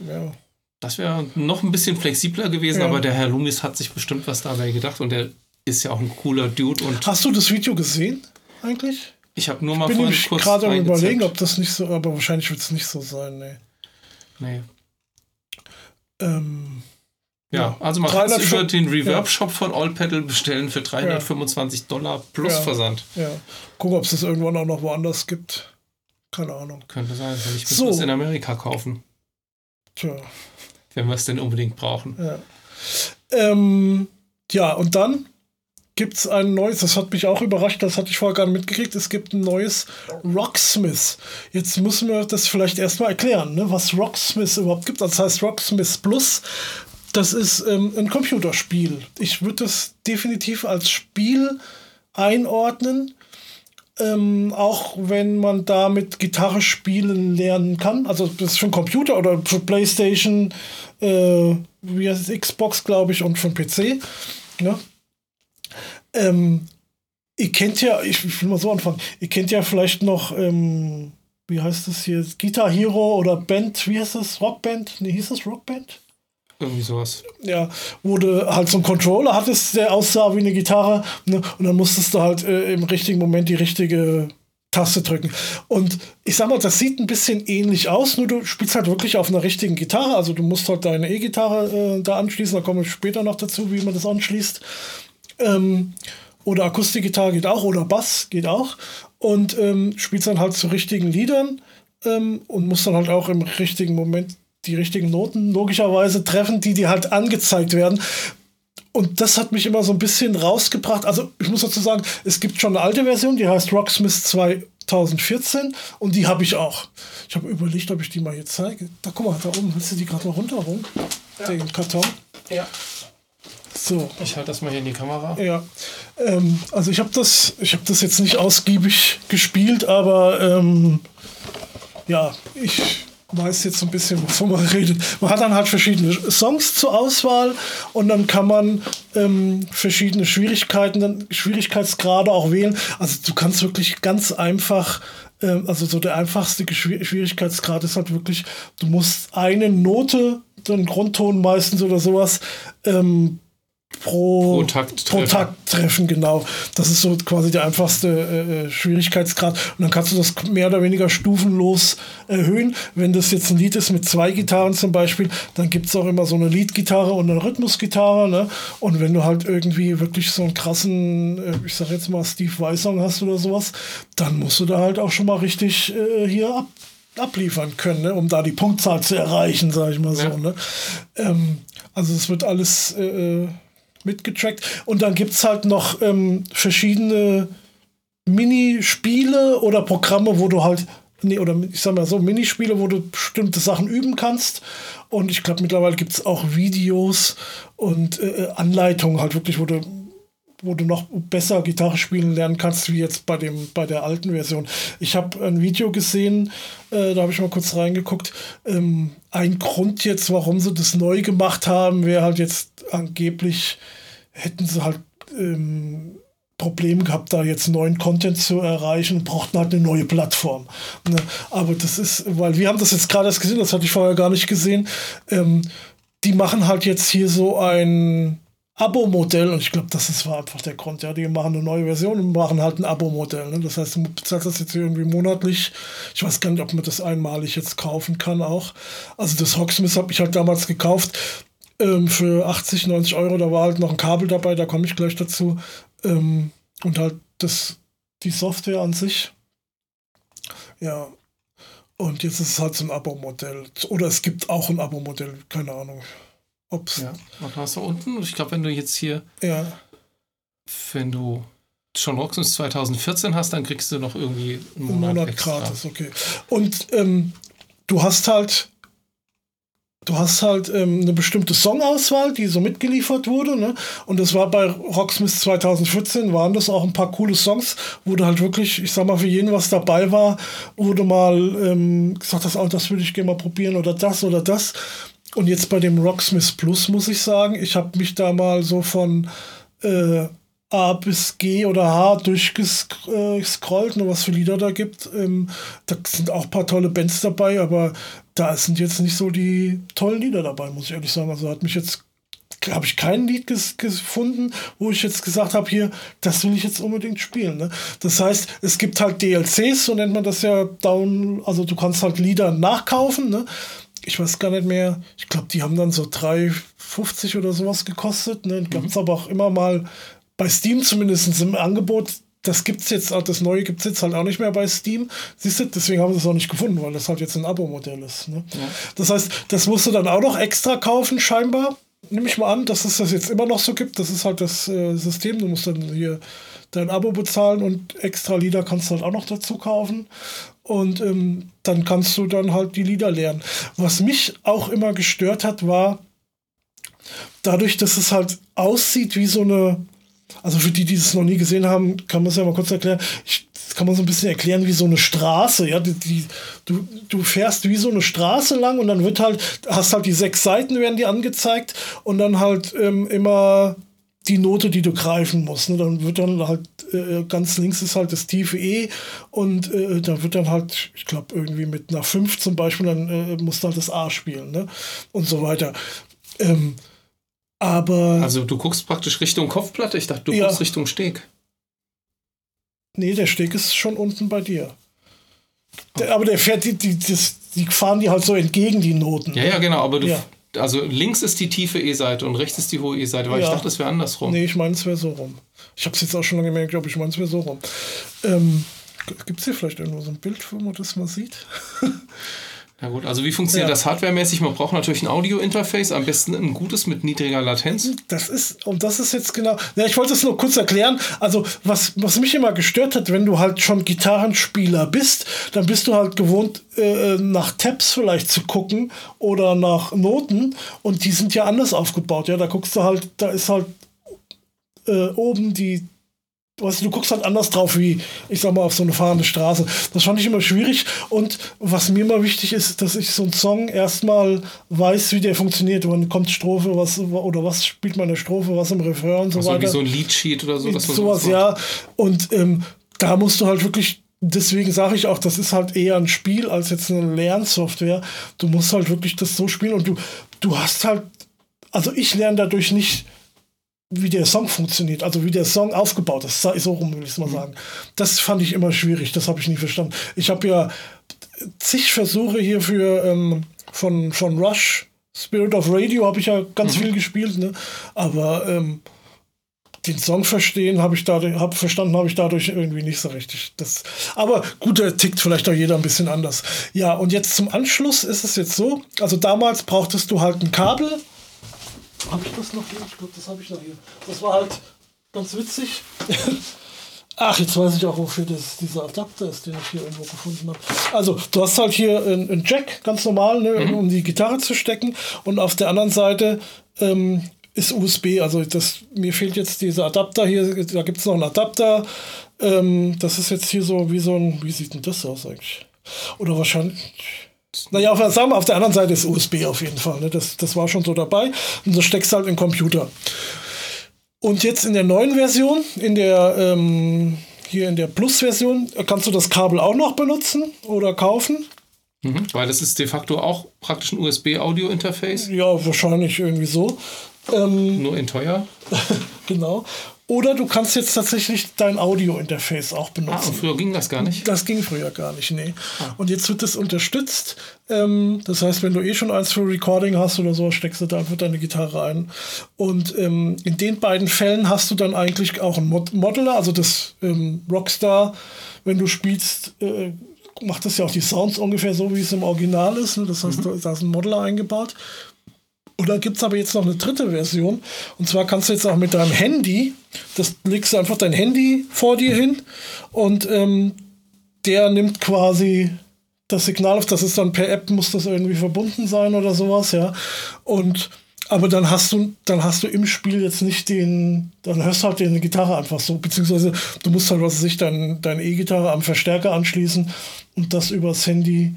Ja. Das wäre noch ein bisschen flexibler gewesen, ja. aber der Herr Loomis hat sich bestimmt was dabei gedacht und der ist ja auch ein cooler Dude. Und Hast du das Video gesehen eigentlich? Ich habe nur mal ich bin kurz gerade überlegen, ob das nicht so, aber wahrscheinlich wird es nicht so sein, nee. Nee. Ähm, ja, ja, also man kann es über den Reverb-Shop ja. von All Pedal bestellen für 325 ja. Dollar plus Versand. Ja. Guck, ob es das irgendwann auch noch woanders gibt. Keine Ahnung. Könnte sein, weil ich so. es in Amerika kaufen. Tja. Wenn wir es denn unbedingt brauchen. Ja. Ähm, ja, und dann gibt es ein neues, das hat mich auch überrascht, das hatte ich vorher gar nicht mitgekriegt, es gibt ein neues Rocksmith. Jetzt müssen wir das vielleicht erstmal erklären, ne, was Rocksmith überhaupt gibt. Das heißt Rocksmith Plus. Das ist ähm, ein Computerspiel. Ich würde das definitiv als Spiel einordnen. Ähm, auch wenn man damit Gitarre spielen lernen kann. Also das ist für Computer oder Playstation, äh, wie heißt es, Xbox, glaube ich, und für PC. Ja. Ähm, ihr kennt ja, ich will mal so anfangen, ihr kennt ja vielleicht noch, ähm, wie heißt das hier, Guitar Hero oder Band, wie heißt das, Rockband? Nee, hieß das Rockband? Irgendwie sowas. Ja, wo du halt so einen Controller hattest, der aussah wie eine Gitarre, ne? und dann musstest du halt äh, im richtigen Moment die richtige Taste drücken. Und ich sag mal, das sieht ein bisschen ähnlich aus, nur du spielst halt wirklich auf einer richtigen Gitarre. Also du musst halt deine E-Gitarre äh, da anschließen, da komme ich später noch dazu, wie man das anschließt. Ähm, oder Akustikgitarre geht auch, oder Bass geht auch. Und ähm, spielst dann halt zu richtigen Liedern ähm, und musst dann halt auch im richtigen Moment die richtigen Noten logischerweise treffen, die dir halt angezeigt werden. Und das hat mich immer so ein bisschen rausgebracht. Also ich muss dazu sagen, es gibt schon eine alte Version, die heißt Rocksmith 2014 und die habe ich auch. Ich habe überlegt, ob ich die mal hier zeige. Da guck mal, da oben, willst du die gerade mal runterholen? Ja. Den Karton. Ja. So. Ich halte das mal hier in die Kamera. Ja. Ähm, also ich habe das, ich habe das jetzt nicht ausgiebig gespielt, aber ähm, ja, ich weiß jetzt ein bisschen, wovon man redet. Man hat dann halt verschiedene Songs zur Auswahl und dann kann man ähm, verschiedene Schwierigkeiten, dann Schwierigkeitsgrade auch wählen. Also du kannst wirklich ganz einfach, ähm, also so der einfachste Schwierigkeitsgrad ist halt wirklich, du musst eine Note, einen Grundton meistens oder sowas, ähm, pro, pro, Takt, pro Takt treffen, genau. Das ist so quasi der einfachste äh, äh, Schwierigkeitsgrad. Und dann kannst du das mehr oder weniger stufenlos erhöhen. Wenn das jetzt ein Lied ist mit zwei Gitarren zum Beispiel, dann gibt es auch immer so eine Leadgitarre und eine Rhythmusgitarre. Ne? Und wenn du halt irgendwie wirklich so einen krassen, äh, ich sag jetzt mal Steve Vai-Song hast oder sowas, dann musst du da halt auch schon mal richtig äh, hier ab abliefern können, ne? um da die Punktzahl zu erreichen, sage ich mal so. Ja. Ne? Ähm, also es wird alles äh, äh mitgetrackt. Und dann gibt es halt noch ähm, verschiedene Minispiele oder Programme, wo du halt, nee, oder ich sag mal so, Minispiele, wo du bestimmte Sachen üben kannst. Und ich glaube, mittlerweile gibt es auch Videos und äh, äh, Anleitungen halt wirklich, wo du wo du noch besser Gitarre spielen lernen kannst, wie jetzt bei, dem, bei der alten Version. Ich habe ein Video gesehen, äh, da habe ich mal kurz reingeguckt. Ähm, ein Grund jetzt, warum sie das neu gemacht haben, wäre halt jetzt angeblich, hätten sie halt ähm, Probleme gehabt, da jetzt neuen Content zu erreichen und brauchten halt eine neue Plattform. Ne? Aber das ist, weil wir haben das jetzt gerade erst gesehen, das hatte ich vorher gar nicht gesehen. Ähm, die machen halt jetzt hier so ein Abo-Modell und ich glaube, das ist, war einfach der Grund. Ja, die machen eine neue Version und machen halt ein Abo-Modell. Ne? Das heißt, du bezahlst das jetzt irgendwie monatlich. Ich weiß gar nicht, ob man das einmalig jetzt kaufen kann auch. Also das Hogsmith habe ich halt damals gekauft ähm, für 80, 90 Euro. Da war halt noch ein Kabel dabei, da komme ich gleich dazu. Ähm, und halt das, die Software an sich. Ja. Und jetzt ist es halt so ein Abo-Modell. Oder es gibt auch ein Abo-Modell, keine Ahnung. Ups. Ja, und hast du unten, ich glaube, wenn du jetzt hier, ja. wenn du schon Rocksmith 2014 hast, dann kriegst du noch irgendwie einen Monat, Monat gratis, okay. Und ähm, du hast halt du hast halt ähm, eine bestimmte Songauswahl, die so mitgeliefert wurde. Ne? Und das war bei Rocksmith 2014, waren das auch ein paar coole Songs, wo du halt wirklich, ich sag mal, für jeden was dabei war, wo du mal ähm, gesagt hast, oh, das würde ich gerne mal probieren oder das oder das. Und jetzt bei dem Rocksmith Plus muss ich sagen, ich habe mich da mal so von äh, A bis G oder H durchgescrollt, nur was für Lieder da gibt. Ähm, da sind auch ein paar tolle Bands dabei, aber da sind jetzt nicht so die tollen Lieder dabei, muss ich ehrlich sagen. Also hat mich jetzt habe ich kein Lied ges gefunden, wo ich jetzt gesagt habe, hier, das will ich jetzt unbedingt spielen. Ne? Das heißt, es gibt halt DLCs, so nennt man das ja down, also du kannst halt Lieder nachkaufen, ne? Ich weiß gar nicht mehr, ich glaube, die haben dann so 3,50 oder sowas gekostet. Ne? Gab es mhm. aber auch immer mal bei Steam zumindest im Angebot. Das gibt's jetzt, das neue gibt es jetzt halt auch nicht mehr bei Steam. Siehst du, deswegen haben sie es auch nicht gefunden, weil das halt jetzt ein Abo-Modell ist. Ne? Ja. Das heißt, das musst du dann auch noch extra kaufen, scheinbar. nehme ich mal an, dass es das jetzt immer noch so gibt. Das ist halt das äh, System. Du musst dann hier dein Abo bezahlen und extra Lieder kannst du halt auch noch dazu kaufen. Und ähm, dann kannst du dann halt die Lieder lernen. Was mich auch immer gestört hat, war dadurch, dass es halt aussieht wie so eine, also für die, die es noch nie gesehen haben, kann man es ja mal kurz erklären. Ich, das kann man so ein bisschen erklären wie so eine Straße. Ja, die, die, du, du fährst wie so eine Straße lang und dann wird halt, hast halt die sechs Seiten werden die angezeigt und dann halt ähm, immer die Note, die du greifen musst. Ne? Dann wird dann halt äh, ganz links ist halt das tiefe E und äh, da wird dann halt, ich glaube, irgendwie mit einer 5 zum Beispiel, dann äh, musst du halt das A spielen ne? und so weiter. Ähm, aber. Also du guckst praktisch Richtung Kopfplatte, ich dachte, du ja. guckst Richtung Steg. Nee, der Steg ist schon unten bei dir. Der, aber der fährt die, die, das, die fahren die halt so entgegen die Noten. Ja, ja, genau, aber du, ja also links ist die tiefe E-Seite und rechts ist die hohe E-Seite, weil ja. ich dachte, es wäre andersrum. Nee, ich meine, es wäre so rum. Ich habe es jetzt auch schon lange gemerkt, aber ich meine, es wäre so rum. Ähm, Gibt es hier vielleicht irgendwo so ein Bild, wo man das mal sieht? Ja gut, also wie funktioniert ja. das hardwaremäßig? Man braucht natürlich ein Audio-Interface, am besten ein gutes mit niedriger Latenz. Das ist, und das ist jetzt genau, ja, ich wollte es nur kurz erklären. Also was, was mich immer gestört hat, wenn du halt schon Gitarrenspieler bist, dann bist du halt gewohnt, äh, nach Tabs vielleicht zu gucken oder nach Noten und die sind ja anders aufgebaut. Ja, da guckst du halt, da ist halt äh, oben die weißt du, du guckst halt anders drauf wie, ich sag mal, auf so eine fahrende Straße. Das fand ich immer schwierig. Und was mir immer wichtig ist, dass ich so einen Song erstmal weiß, wie der funktioniert. Wann kommt Strophe, was oder was spielt meine Strophe, was im Refrain und so also weiter. Wie so ein Leadsheet oder so. Sowas, ja. Und ähm, da musst du halt wirklich deswegen sage ich auch, das ist halt eher ein Spiel als jetzt eine Lernsoftware. Du musst halt wirklich das so spielen und du, du hast halt, also ich lerne dadurch nicht wie der Song funktioniert, also wie der Song aufgebaut ist, so rum will ich es mal mhm. sagen. Das fand ich immer schwierig, das habe ich nie verstanden. Ich habe ja zig Versuche hier für ähm, von, von Rush, Spirit of Radio habe ich ja ganz mhm. viel gespielt, ne? aber ähm, den Song verstehen habe ich dadurch, hab verstanden habe ich dadurch irgendwie nicht so richtig. Das, aber gut, der tickt vielleicht auch jeder ein bisschen anders. Ja, und jetzt zum Anschluss ist es jetzt so, also damals brauchtest du halt ein Kabel, habe ich das noch hier? Ich glaube, das habe ich noch hier. Das war halt ganz witzig. Ach, jetzt weiß ich auch, wofür das, dieser Adapter ist, den ich hier irgendwo gefunden habe. Also, du hast halt hier einen Jack, ganz normal, ne, mhm. um die Gitarre zu stecken. Und auf der anderen Seite ähm, ist USB. Also, das, mir fehlt jetzt dieser Adapter hier. Da gibt es noch einen Adapter. Ähm, das ist jetzt hier so wie so ein. Wie sieht denn das aus eigentlich? Oder wahrscheinlich. Naja, auf, sagen wir, auf der anderen Seite ist USB auf jeden Fall. Ne? Das, das war schon so dabei. Und das steckst halt den Computer. Und jetzt in der neuen Version, in der ähm, hier in der Plus-Version, kannst du das Kabel auch noch benutzen oder kaufen. Mhm, weil das ist de facto auch praktisch ein USB-Audio-Interface. Ja, wahrscheinlich irgendwie so. Ähm, Nur in teuer. genau. Oder du kannst jetzt tatsächlich dein Audio-Interface auch benutzen. Ah, früher ging das gar nicht? Das ging früher gar nicht, nee. Ah. Und jetzt wird das unterstützt. Ähm, das heißt, wenn du eh schon eins für Recording hast oder so, steckst du da einfach deine Gitarre ein. Und ähm, in den beiden Fällen hast du dann eigentlich auch einen Mod Modeler, also das ähm, Rockstar, wenn du spielst, äh, macht das ja auch die Sounds ungefähr so, wie es im Original ist. Ne? Das heißt, mhm. da ist ein Modeler eingebaut. Und dann gibt es aber jetzt noch eine dritte Version. Und zwar kannst du jetzt auch mit deinem Handy, das legst du einfach dein Handy vor dir hin und ähm, der nimmt quasi das Signal auf, das ist dann per App, muss das irgendwie verbunden sein oder sowas, ja. Und aber dann hast du, dann hast du im Spiel jetzt nicht den, dann hörst du halt deine Gitarre einfach so, beziehungsweise du musst halt, was weiß ich, dein, deine E-Gitarre am Verstärker anschließen und das übers Handy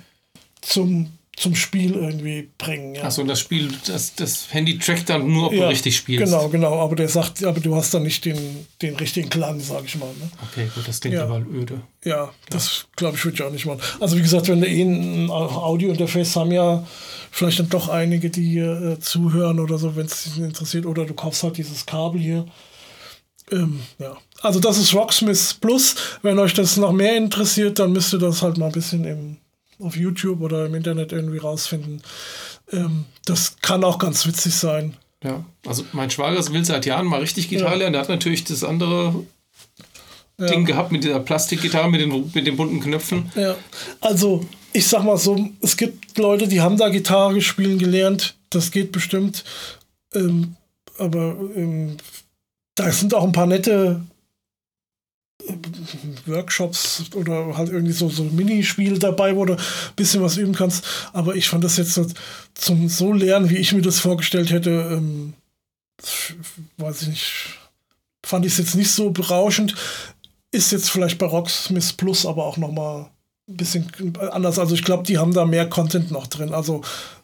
zum zum Spiel irgendwie bringen. Ja. Achso, das Spiel, das, das Handy trackt dann nur, ob ja, du richtig spielst. Genau, genau, aber der sagt, aber du hast dann nicht den, den richtigen Klang, sag ich mal. Ne? Okay, gut, das klingt ja. aber öde. Ja, das glaube ich, würde ich auch nicht machen. Also wie gesagt, wenn du eh ein Audio-Interface haben ja vielleicht dann doch einige, die hier äh, zuhören oder so, wenn es dich interessiert, oder du kaufst halt dieses Kabel hier. Ähm, ja. Also das ist Rocksmith Plus. Wenn euch das noch mehr interessiert, dann müsst ihr das halt mal ein bisschen im auf YouTube oder im Internet irgendwie rausfinden. Ähm, das kann auch ganz witzig sein. Ja, also mein Schwager will seit Jahren mal richtig Gitarre ja. lernen. Der hat natürlich das andere ja. Ding gehabt mit dieser Plastikgitarre mit den, mit den bunten Knöpfen. Ja, also ich sag mal so, es gibt Leute, die haben da Gitarre spielen gelernt. Das geht bestimmt. Ähm, aber ähm, da sind auch ein paar nette Workshops oder halt irgendwie so, so Minispiele dabei, wo du ein bisschen was üben kannst. Aber ich fand das jetzt so, zum so lernen, wie ich mir das vorgestellt hätte, ähm, weiß ich nicht, fand ich es jetzt nicht so berauschend. Ist jetzt vielleicht bei Rocksmith Plus aber auch nochmal ein bisschen anders. Also ich glaube, die haben da mehr Content noch drin. Also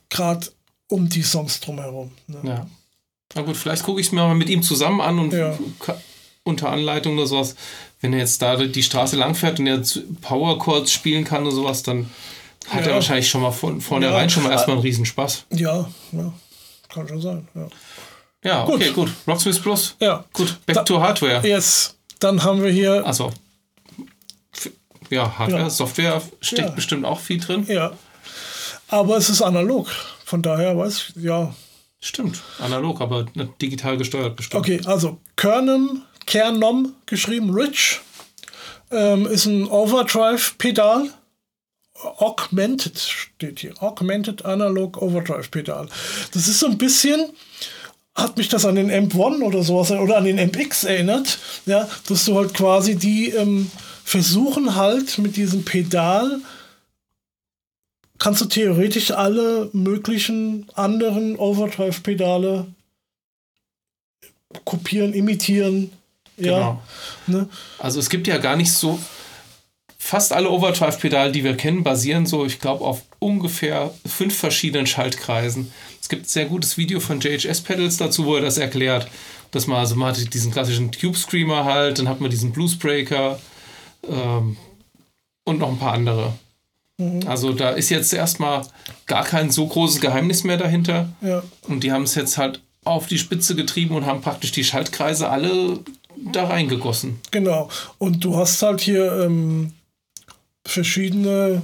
gerade um die Songs drumherum. Ne? Ja. Na gut, vielleicht gucke ich es mir mal mit ihm zusammen an und ja. unter Anleitung oder sowas. Wenn er jetzt da die Straße langfährt und er Power Chords spielen kann oder sowas, dann hat ja. er wahrscheinlich schon mal von vornherein ja. schon mal erstmal einen Riesenspaß. Ja, ja. Kann schon sein. Ja, ja okay, gut. Rocksmith Plus. Ja. Gut, back da, to Hardware. Yes. Dann haben wir hier. Also. Ja, Hardware, ja. Software steckt bestimmt auch viel drin. Ja. Aber es ist analog. Von daher weiß ich, ja. Stimmt, analog, aber digital gesteuert bestimmt. Okay, also Kernem, Kernom geschrieben, Rich, ähm, ist ein Overdrive-Pedal. Augmented steht hier. Augmented Analog Overdrive Pedal. Das ist so ein bisschen, hat mich das an den Amp1 oder sowas oder an den MX erinnert, ja, dass du halt quasi die ähm, versuchen halt mit diesem Pedal kannst du theoretisch alle möglichen anderen Overdrive-Pedale kopieren, imitieren. Ja. Genau. Ne? Also es gibt ja gar nicht so. Fast alle Overdrive-Pedale, die wir kennen, basieren so, ich glaube, auf ungefähr fünf verschiedenen Schaltkreisen. Es gibt ein sehr gutes Video von JHS Pedals dazu, wo er das erklärt. Dass man, also man hat diesen klassischen Tube Screamer halt, dann hat man diesen Blues Breaker ähm, und noch ein paar andere. Mhm. Also da ist jetzt erstmal gar kein so großes Geheimnis mehr dahinter. Ja. Und die haben es jetzt halt auf die Spitze getrieben und haben praktisch die Schaltkreise alle da reingegossen. Genau. Und du hast halt hier ähm, verschiedene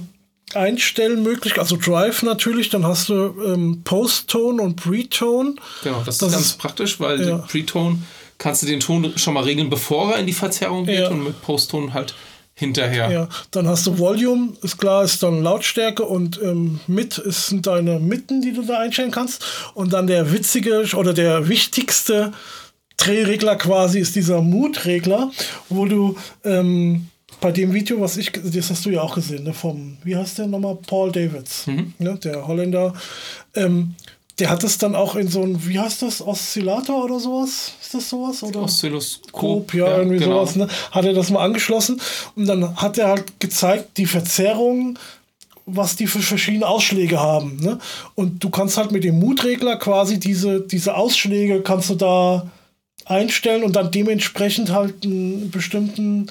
Einstellmöglichkeiten, also Drive natürlich, dann hast du ähm, Post-Tone und Pre-Tone. Genau, das, das, ist ganz ist, praktisch, weil ja. Pre-Tone kannst du den Ton schon mal regeln, bevor er in die Verzerrung geht ja. und mit Post-Tone halt hinterher. Ja, dann hast du Volume, ist klar, ist dann Lautstärke und ähm, mit ist, sind deine Mitten, die du da einstellen kannst. Und dann der witzige oder der wichtigste Drehregler quasi ist dieser Mood-Regler, wo du ähm, bei dem Video, was ich, das hast du ja auch gesehen, ne, vom, wie heißt der nochmal? Paul Davids, mhm. ne, der Holländer. Ähm, der hat es dann auch in so ein, wie heißt das, Oszillator oder sowas? Ist das sowas? Oder? Oszilloskop. Ja, ja, irgendwie genau. sowas. Ne? Hat er das mal angeschlossen und dann hat er halt gezeigt, die Verzerrung, was die für verschiedene Ausschläge haben. Ne? Und du kannst halt mit dem Mutregler quasi diese, diese Ausschläge kannst du da einstellen und dann dementsprechend halt einen bestimmten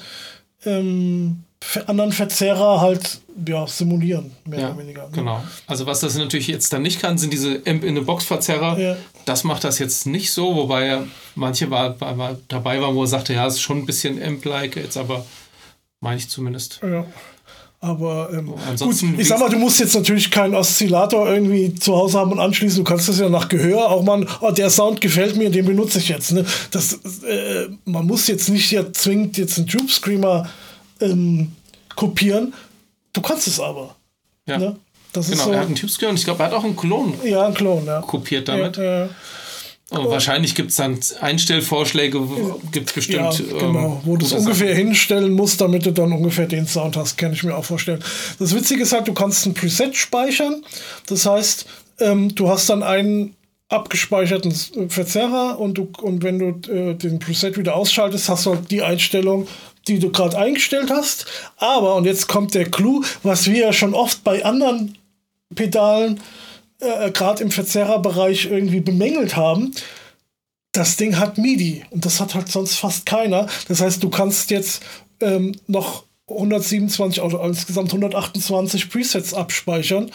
ähm, anderen Verzerrer halt ja, simulieren, mehr ja, oder weniger. Ne? Genau. Also was das natürlich jetzt dann nicht kann, sind diese Amp in the Box Verzerrer. Ja. Das macht das jetzt nicht so, wobei manche war, war, war dabei waren, wo er sagte, ja, es ist schon ein bisschen Amp-like, jetzt aber meine ich zumindest. Ja. Aber ähm, gut, ich sag mal, du musst jetzt natürlich keinen Oszillator irgendwie zu Hause haben und anschließen. Du kannst das ja nach Gehör auch mal, oh, der Sound gefällt mir, den benutze ich jetzt. Ne? Das, äh, man muss jetzt nicht ja zwingend jetzt einen Tube Screamer ähm, kopieren. Du kannst es aber. Ja. Ne? Das genau, so, er hat einen Typscreen und ich glaube, er hat auch einen Klon. Ja, einen Klon, ja. Kopiert damit. Ja, ja. Und wahrscheinlich gibt es dann Einstellvorschläge, gibt es bestimmt. Ja, genau, ähm, wo du es ungefähr Sachen. hinstellen musst, damit du dann ungefähr den Sound hast, kann ich mir auch vorstellen. Das Witzige ist halt, du kannst ein Preset speichern. Das heißt, ähm, du hast dann einen abgespeicherten Verzerrer und, du, und wenn du äh, den Preset wieder ausschaltest, hast du halt die Einstellung, die du gerade eingestellt hast. Aber, und jetzt kommt der Clou, was wir ja schon oft bei anderen Pedalen, äh, gerade im Verzerrerbereich, irgendwie bemängelt haben, das Ding hat MIDI und das hat halt sonst fast keiner. Das heißt, du kannst jetzt ähm, noch 127 oder insgesamt 128 Presets abspeichern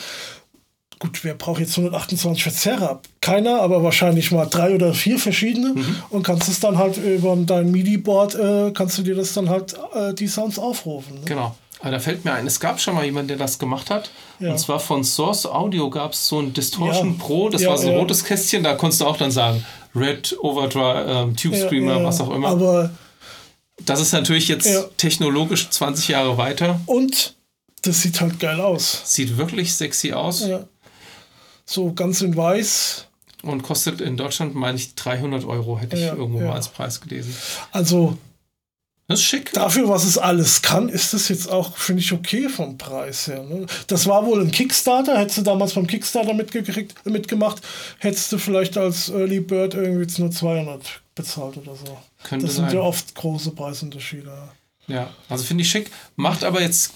gut, wer braucht jetzt 128 Verzerrer? Keiner, aber wahrscheinlich mal drei oder vier verschiedene mhm. und kannst es dann halt über dein MIDI-Board, äh, kannst du dir das dann halt äh, die Sounds aufrufen. Ne? Genau. Aber da fällt mir ein, es gab schon mal jemanden, der das gemacht hat. Ja. Und zwar von Source Audio gab es so ein Distortion ja. Pro, das ja, war so ein rotes Kästchen, da konntest du auch dann sagen, Red, Overdrive, ähm, Tube Screamer, was auch immer. Aber das ist natürlich jetzt technologisch 20 Jahre weiter. Und das sieht halt geil aus. Sieht wirklich sexy aus. So ganz in weiß. und kostet in Deutschland, meine ich, 300 Euro, hätte ich irgendwo mal als Preis gelesen. Also Das ist schick. dafür, was es alles kann, ist das jetzt auch, finde ich, okay vom Preis her. Ne? Das war wohl ein Kickstarter. Hättest du damals beim Kickstarter mitgekriegt, mitgemacht, hättest du vielleicht als Early Bird irgendwie jetzt nur 200 bezahlt oder so. Könnte das sind sein. ja oft große Preisunterschiede. Ja, also finde ich schick. Macht aber jetzt,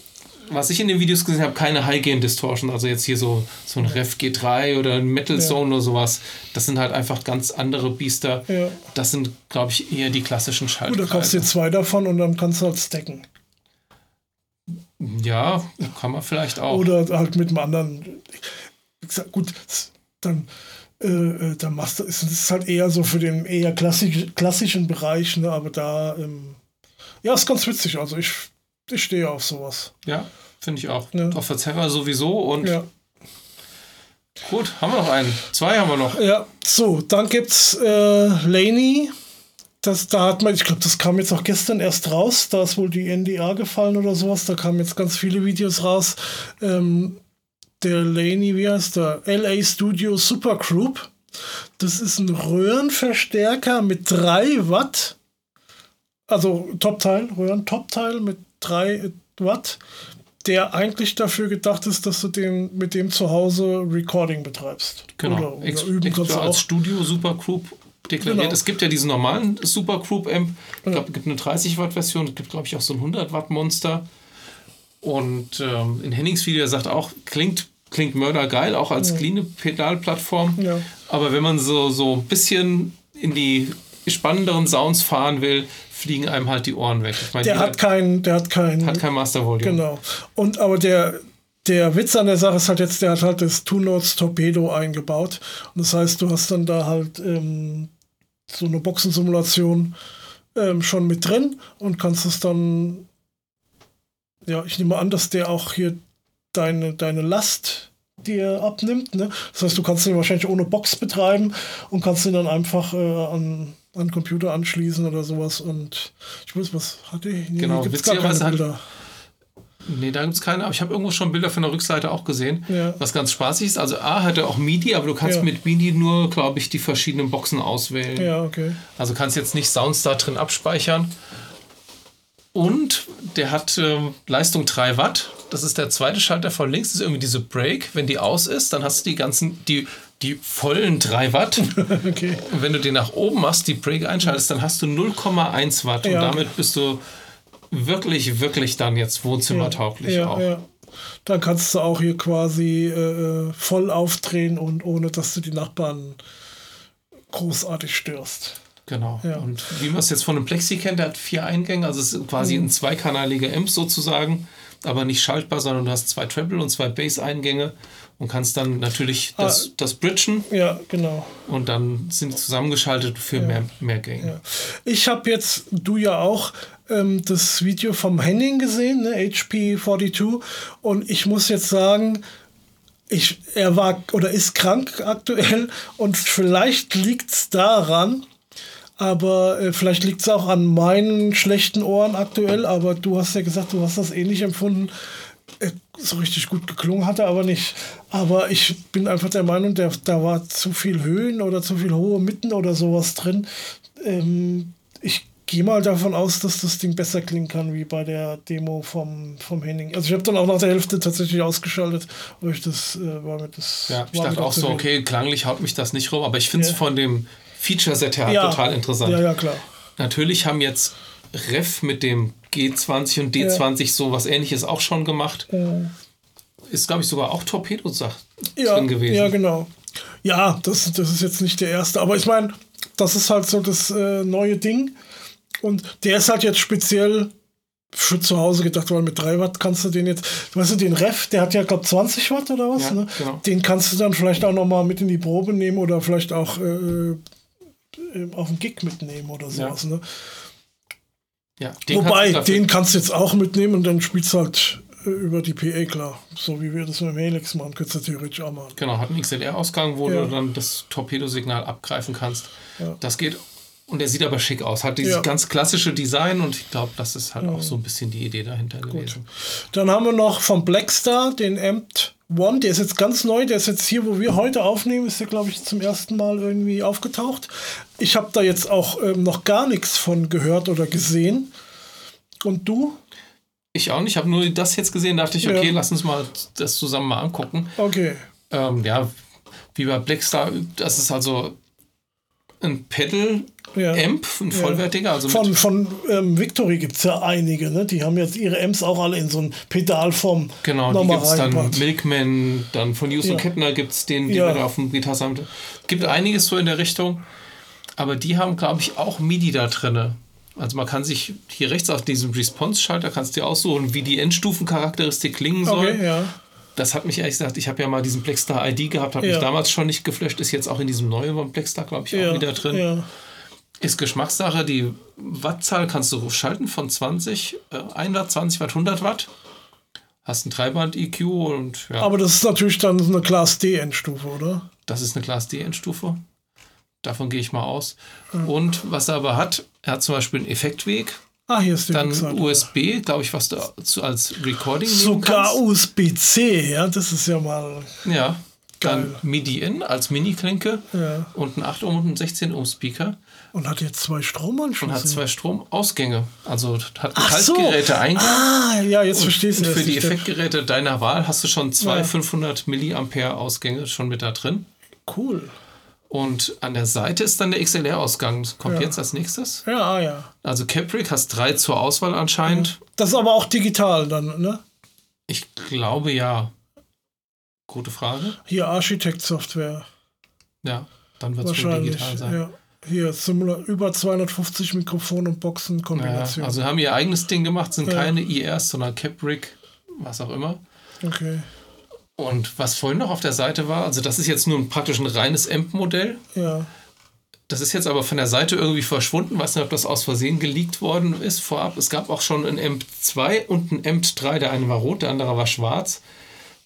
was ich in den Videos gesehen habe, keine High-Gain-Distortion. Also jetzt hier so, so ein Rev G3 oder ein Metal Zone oder sowas. Das sind halt einfach ganz andere Biester. Ja. Das sind, glaube ich, eher die klassischen Gut, da kaufst du dir zwei davon und dann kannst du halt stacken. Ja, kann man vielleicht auch. Oder halt mit einem anderen. Wie gesagt, gut, dann, äh, äh, dann machst du, es ist halt eher so für den eher klassisch, klassischen Bereich, ne? aber da, ähm, ja, ist ganz witzig. Also ich, ich stehe auf sowas. Ja, finde ich auch. Ja. Auf Verzerrer sowieso. Und Ja. gut, haben wir noch einen. Zwei haben wir noch. Ja, so, dann gibt's äh, Laney. Das, da hat man, ich glaube, das kam jetzt auch gestern erst raus. Da ist wohl die NDA gefallen oder sowas. Da kamen jetzt ganz viele Videos raus. Ähm, der Laney, wie heißt der? LA Studio Supergroup. Das ist ein Röhrenverstärker mit 3 Watt. Also Top-Teil, Röhren-Top-Teil mit 3 Watt, der eigentlich dafür gedacht ist, dass du den, mit dem zu Hause Recording betreibst. Genau. Oder, oder Ex üben kannst du als auch. Studio Supergroup deklariert. Genau. Es gibt ja diesen normalen Supergroup Amp. Ich glaube, es gibt eine 30 Watt Version. Es gibt, glaube ich, auch so ein 100 Watt Monster. Und ähm, in Hennings Video sagt auch, klingt, klingt mördergeil, auch als clean Pedalplattform. Ja. Aber wenn man so, so ein bisschen in die spannenderen Sounds fahren will, fliegen einem halt die Ohren weg. Ich meine, Der hat kein, der hat kein, hat kein Master Volume. genau. Und aber der, der Witz an der Sache ist halt jetzt, der hat halt das Two Notes Torpedo eingebaut. Und das heißt, du hast dann da halt ähm, so eine Boxensimulation ähm, schon mit drin und kannst es dann, ja, ich nehme an, dass der auch hier deine, deine Last dir abnimmt. Ne? Das heißt, du kannst den wahrscheinlich ohne Box betreiben und kannst ihn dann einfach äh, an, an Computer anschließen oder sowas. Und ich weiß, was hatte ich? Nee, Genau, gibt's gar keine Bilder. Nee, da gibt es keine, aber ich habe irgendwo schon Bilder von der Rückseite auch gesehen, Ja. was ganz spaßig ist. Also A hat er auch MIDI, aber du kannst Ja. mit MIDI nur, glaube ich, die verschiedenen Boxen auswählen. Ja, okay. Also kannst jetzt nicht Sounds da drin abspeichern. Und der hat ähm, Leistung 3 Watt. Das ist der zweite Schalter von links. Das ist irgendwie diese Break. Wenn die aus ist, dann hast du die ganzen, die, die vollen 3 Watt. okay. Und wenn du den nach oben machst, die Break einschaltest, dann hast du 0,1 Watt. Und Ja. damit bist du wirklich, wirklich dann jetzt wohnzimmertauglich ja, auch. Ja. Dann kannst du auch hier quasi äh, voll aufdrehen und ohne dass du die Nachbarn großartig störst. Genau. Ja. Und wie man es jetzt von einem Plexi kennt, der hat vier Eingänge, also es ist quasi Mhm. ein zweikanaliger Amp sozusagen, aber nicht schaltbar, sondern du hast zwei Treble und zwei Bass-Eingänge und kannst dann natürlich das, Ah. das bridgen Ja, genau. und dann sind die zusammengeschaltet für mehr, mehr Gain. Ja. Ich habe jetzt, du ja auch, ähm, das Video vom Henning gesehen, ne, HP42, und ich muss jetzt sagen, ich, er war oder ist krank aktuell und vielleicht liegt es daran, aber äh, vielleicht liegt es auch an meinen schlechten Ohren aktuell, aber du hast ja gesagt, du hast das ähnlich empfunden. Äh, So richtig gut geklungen hat er aber nicht. Aber ich bin einfach der Meinung, der, da war zu viel Höhen oder zu viel hohe Mitten oder sowas drin. Ähm, ich gehe mal davon aus, dass das Ding besser klingen kann wie bei der Demo vom, vom Henning. Also ich habe dann auch nach der Hälfte tatsächlich ausgeschaltet, weil ich das äh, war mir das. Ja, ich dachte auch so, viel. okay, klanglich haut mich das nicht rum, aber ich finde es Ja. von dem Feature-Set her Ja. total interessant. Ja, ja, klar. Natürlich haben jetzt Ref mit dem G20 und D20 so was ähnliches auch schon gemacht. Ist, glaube ich, sogar auch Torpedo-Sach ja, drin gewesen. Ja, genau. Ja, das, das ist jetzt nicht der erste. Aber ich meine, das ist halt so das äh, neue Ding. Und der ist halt jetzt speziell für zu Hause gedacht, weil mit 3 Watt kannst du den jetzt, weißt du, den Ref, der hat ja, glaube 20 Watt oder was, Ja, ne? genau. Den kannst du dann vielleicht auch noch mal mit in die Probe nehmen oder vielleicht auch äh, äh, auf den Gig mitnehmen oder sowas, ne? Ja, den Wobei, kannst den kannst du jetzt auch mitnehmen und dann spielst du halt äh, über die PA klar. So wie wir das mit dem Helix machen, könntest du theoretisch auch machen. Genau, hat einen XLR-Ausgang, wo Ja. du dann das Torpedosignal abgreifen kannst. Ja. Das geht. Und der sieht aber schick aus. Hat dieses Ja. ganz klassische Design und ich glaube, das ist halt auch so ein bisschen die Idee dahinter gewesen. Dann haben wir noch vom Blackstar den Amped One, der ist jetzt ganz neu, der ist jetzt hier, wo wir heute aufnehmen, ist der, glaube ich, zum ersten Mal irgendwie aufgetaucht. Ich habe da jetzt auch ähm, noch gar nichts von gehört oder gesehen. Und du? Ich auch nicht, ich habe nur das jetzt gesehen, dachte ich, okay, ja. lass uns mal das zusammen mal angucken. Okay. Ähm, ja, wie bei Blackstar, das ist also ein Pedal ja. Amp, ein vollwertiger. Also von von ähm, Victory gibt es ja einige, ne? Die haben jetzt ihre Amps auch alle in so ein Pedalform. Genau, die gibt es dann Milkman, dann von Hughes ja. Kettner gibt es den, die ja. wir da auf dem Gitarre haben. Gibt einiges so in der Richtung. Aber die haben, glaube ich, auch MIDI da drin. Also man kann sich hier rechts auf diesem Response-Schalter kannst du aussuchen, wie die Endstufencharakteristik klingen soll. Okay, ja das hat mich ehrlich gesagt, ich habe ja mal diesen Blackstar ID gehabt, habe ja. mich damals schon nicht geflasht, ist jetzt auch in diesem neuen Blackstar, glaube ich, ja, auch wieder drin. Ja. Ist Geschmackssache, die Wattzahl kannst du schalten von 20, äh, 1 Watt, 20 Watt, 100 Watt. Hast ein Dreiband-EQ und ja. Aber das ist natürlich dann eine Class D-Endstufe, oder? Das ist eine Class D-Endstufe. Davon gehe ich mal aus. Und was er aber hat, er hat zum Beispiel einen Effektweg, Ah, hier ist die Dann Webseite. USB, glaube ich, was du als Recording Sogar USB-C, ja, das ist ja mal. Ja. Geil. Dann MIDI-In als Mini-Klinke ja. und ein 8 Ohm und ein 16 Ohm Speaker. Und hat jetzt zwei Stromanschlüsse. Und hat zwei Stromausgänge. Also hat Kaltgeräte so. Eingang. Ah, ja, jetzt verstehst du. Und für die Effektgeräte deiner Wahl hast du schon zwei ja. 500 Milliampere Ausgänge schon mit da drin. Cool. Und an der Seite ist dann der XLR-Ausgang. Kommt ja. jetzt als nächstes. Ja, ah, ja. Also Capric hast drei zur Auswahl anscheinend. Das ist aber auch digital dann, ne? Ich glaube ja. Gute Frage. Hier Architect-Software. Ja, dann wird es wohl digital sein. Ja. Hier über 250 Mikrofone und Boxen-Kombination. Ja, also haben ihr eigenes Ding gemacht, sind keine IRs, sondern Capric, was auch immer. Okay. Und was vorhin noch auf der Seite war, also das ist jetzt nur ein, praktisch ein reines AMP-Modell. Ja. Das ist jetzt aber von der Seite irgendwie verschwunden. Weiß nicht, ob das aus Versehen geleakt worden ist vorab. Es gab auch schon ein AMP 2 und ein AMP 3. Der eine war rot, der andere war schwarz.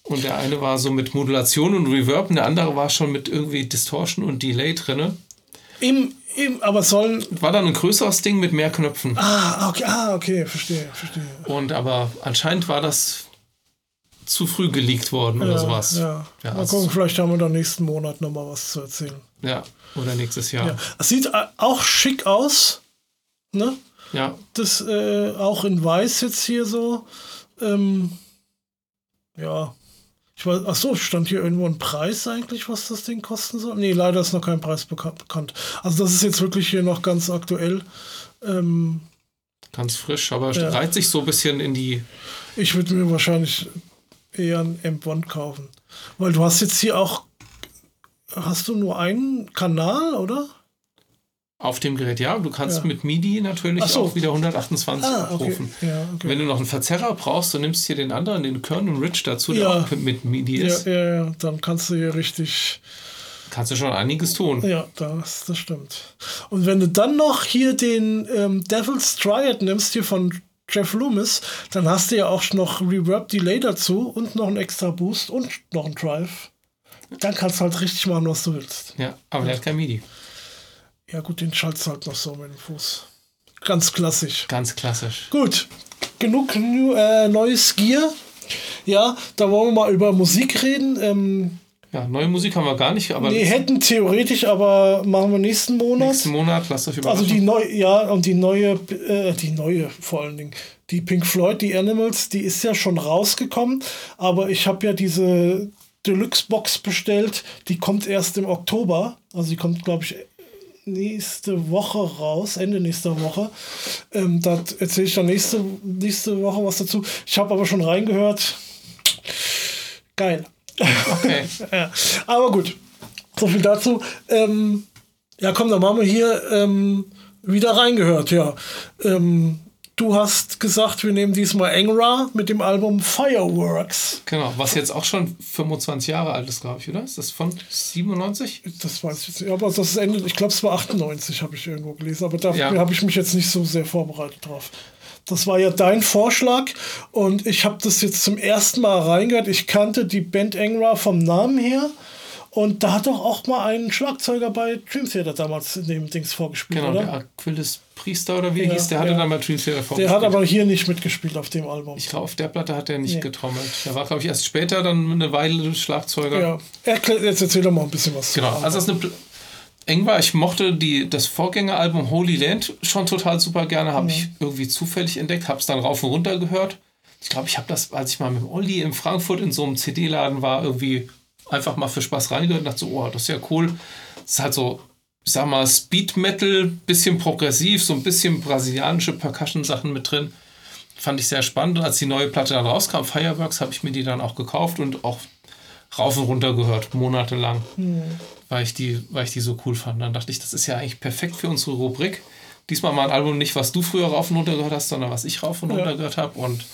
Und der eine war so mit Modulation und Reverb und der andere war schon mit irgendwie Distortion und Delay drin. Im, im, aber sollen. War dann ein größeres Ding mit mehr Knöpfen. Ah, okay, ah, okay, verstehe, verstehe. Und aber anscheinend war das zu früh geleakt worden ja, oder sowas. Ja. ja mal gucken, vielleicht haben wir dann nächsten Monat nochmal was zu erzählen. Ja, oder nächstes Jahr. Ja. Es sieht auch schick aus. Ne? Ja. Das äh, auch in weiß jetzt hier so. Ähm, ja. Ich weiß, ach so, stand hier irgendwo ein Preis eigentlich, was das Ding kosten soll? Nee, leider ist noch kein Preis bekannt. Also das ist jetzt wirklich hier noch ganz aktuell. Ähm, ganz frisch, aber ja. reiht sich so ein bisschen in die. Ich würde mir wahrscheinlich eher ein M1 kaufen. Weil du hast jetzt hier auch, hast du nur einen Kanal, oder? Auf dem Gerät, ja. Du kannst ja. mit MIDI natürlich so. auch wieder 128 ah, abrufen. Okay. Ja, okay. Wenn du noch einen Verzerrer brauchst, dann nimmst du hier den anderen, den Kern und Rich dazu, der auch mit MIDI ist. Ja, ja, ja, dann kannst du hier richtig. Kannst du schon einiges tun. Ja, das, das stimmt. Und wenn du dann noch hier den ähm, Devil's Triad nimmst, hier von Jeff Loomis, dann hast du ja auch noch Reverb Delay dazu und noch einen extra Boost und noch einen Drive. Dann kannst du halt richtig machen, was du willst. Ja, aber der hat kein MIDI. Ja, gut, den schaltest du halt noch so mit dem Fuß. Ganz klassisch. Ganz klassisch. Gut, genug new, äh, neues Gear. Ja, da wollen wir mal über Musik reden. Ähm, ja, neue Musik haben wir gar nicht, aber. Nee, hätten theoretisch, aber machen wir nächsten Monat. Nächsten Monat, lasst euch überraschen. Also die neue, ja, und die neue, äh, die neue vor allen Dingen. Die Pink Floyd, die Animals, die ist ja schon rausgekommen, aber ich habe ja diese Deluxe-Box bestellt, die kommt erst im Oktober. Also die kommt, glaube ich, nächste Woche raus, Ende nächster Woche. Ähm, da erzähle ich dann nächste, nächste Woche was dazu. Ich habe aber schon reingehört. Geil. Okay. ja. Aber gut, so viel dazu. Ähm, ja, komm, dann machen wir hier ähm, wieder reingehört, ja. Ähm, du hast gesagt, wir nehmen diesmal Engra mit dem Album Fireworks. Genau, was jetzt auch schon 25 Jahre alt ist, glaube ich, oder? Ist das von 97? Das weiß ich jetzt nicht, aber das ist Ende, ich glaube, es war 98, habe ich irgendwo gelesen, aber dafür ja. habe ich mich jetzt nicht so sehr vorbereitet drauf. Das war ja dein Vorschlag und ich habe das jetzt zum ersten Mal reingehört. Ich kannte die Band Engra vom Namen her Und da hat doch auch mal ein Schlagzeuger bei Dream Theater damals in dem Dings vorgespielt, genau, oder? der Aquilus Priester oder wie er hieß, der hatte dann bei Dream Theater Der vorgespielt. hat aber hier nicht mitgespielt auf dem Album. ich glaube, auf der Platte hat er nicht Nee. getrommelt. Der war, glaube ich, erst später dann eine Weile Schlagzeuger. ja. Erklär, jetzt erzähl doch mal ein bisschen was. Genau, also das ist eine eng war. Ich mochte die, das Vorgängeralbum Holy Land schon total super gerne. Habe ich irgendwie zufällig entdeckt, habe es dann rauf und runter gehört. Ich glaube, ich habe das, als ich mal mit Olli in Frankfurt in so einem CD-Laden war, irgendwie einfach mal für Spaß reingehört und dachte so, oh, das ist ja cool. Es ist halt so, ich sag mal, Speed Metal, bisschen progressiv, so ein bisschen brasilianische Percussion-Sachen mit drin. Fand ich sehr spannend. Und als die neue Platte dann rauskam, Fireworks, habe ich mir die dann auch gekauft und auch rauf und runter gehört, monatelang weil ich, die, weil ich die so cool fand. Dann dachte ich, das ist ja eigentlich perfekt für unsere Rubrik. Diesmal mal ein Album nicht, was du früher rauf und runter gehört hast, sondern was ich rauf und runter gehört habe. Und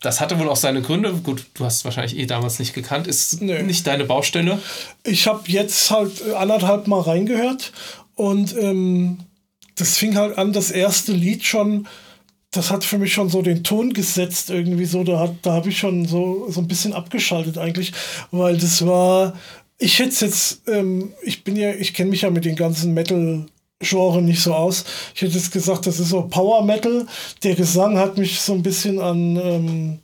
das hatte wohl auch seine Gründe. Gut, du hast es wahrscheinlich eh damals nicht gekannt. Ist Nö. nicht deine Baustelle. ich habe jetzt halt anderthalb Mal reingehört und ähm, das fing halt an, das erste Lied schon, das hat für mich schon so den Ton gesetzt irgendwie so, da, hat- da habe ich schon so, so ein bisschen abgeschaltet eigentlich, weil das war, ich hätte es jetzt, ähm, ich bin ja, ich kenne mich ja mit den ganzen Metal Genre nicht so aus. Ich hätte jetzt gesagt, das ist so Power Metal. Der Gesang hat mich so ein bisschen an, ähm,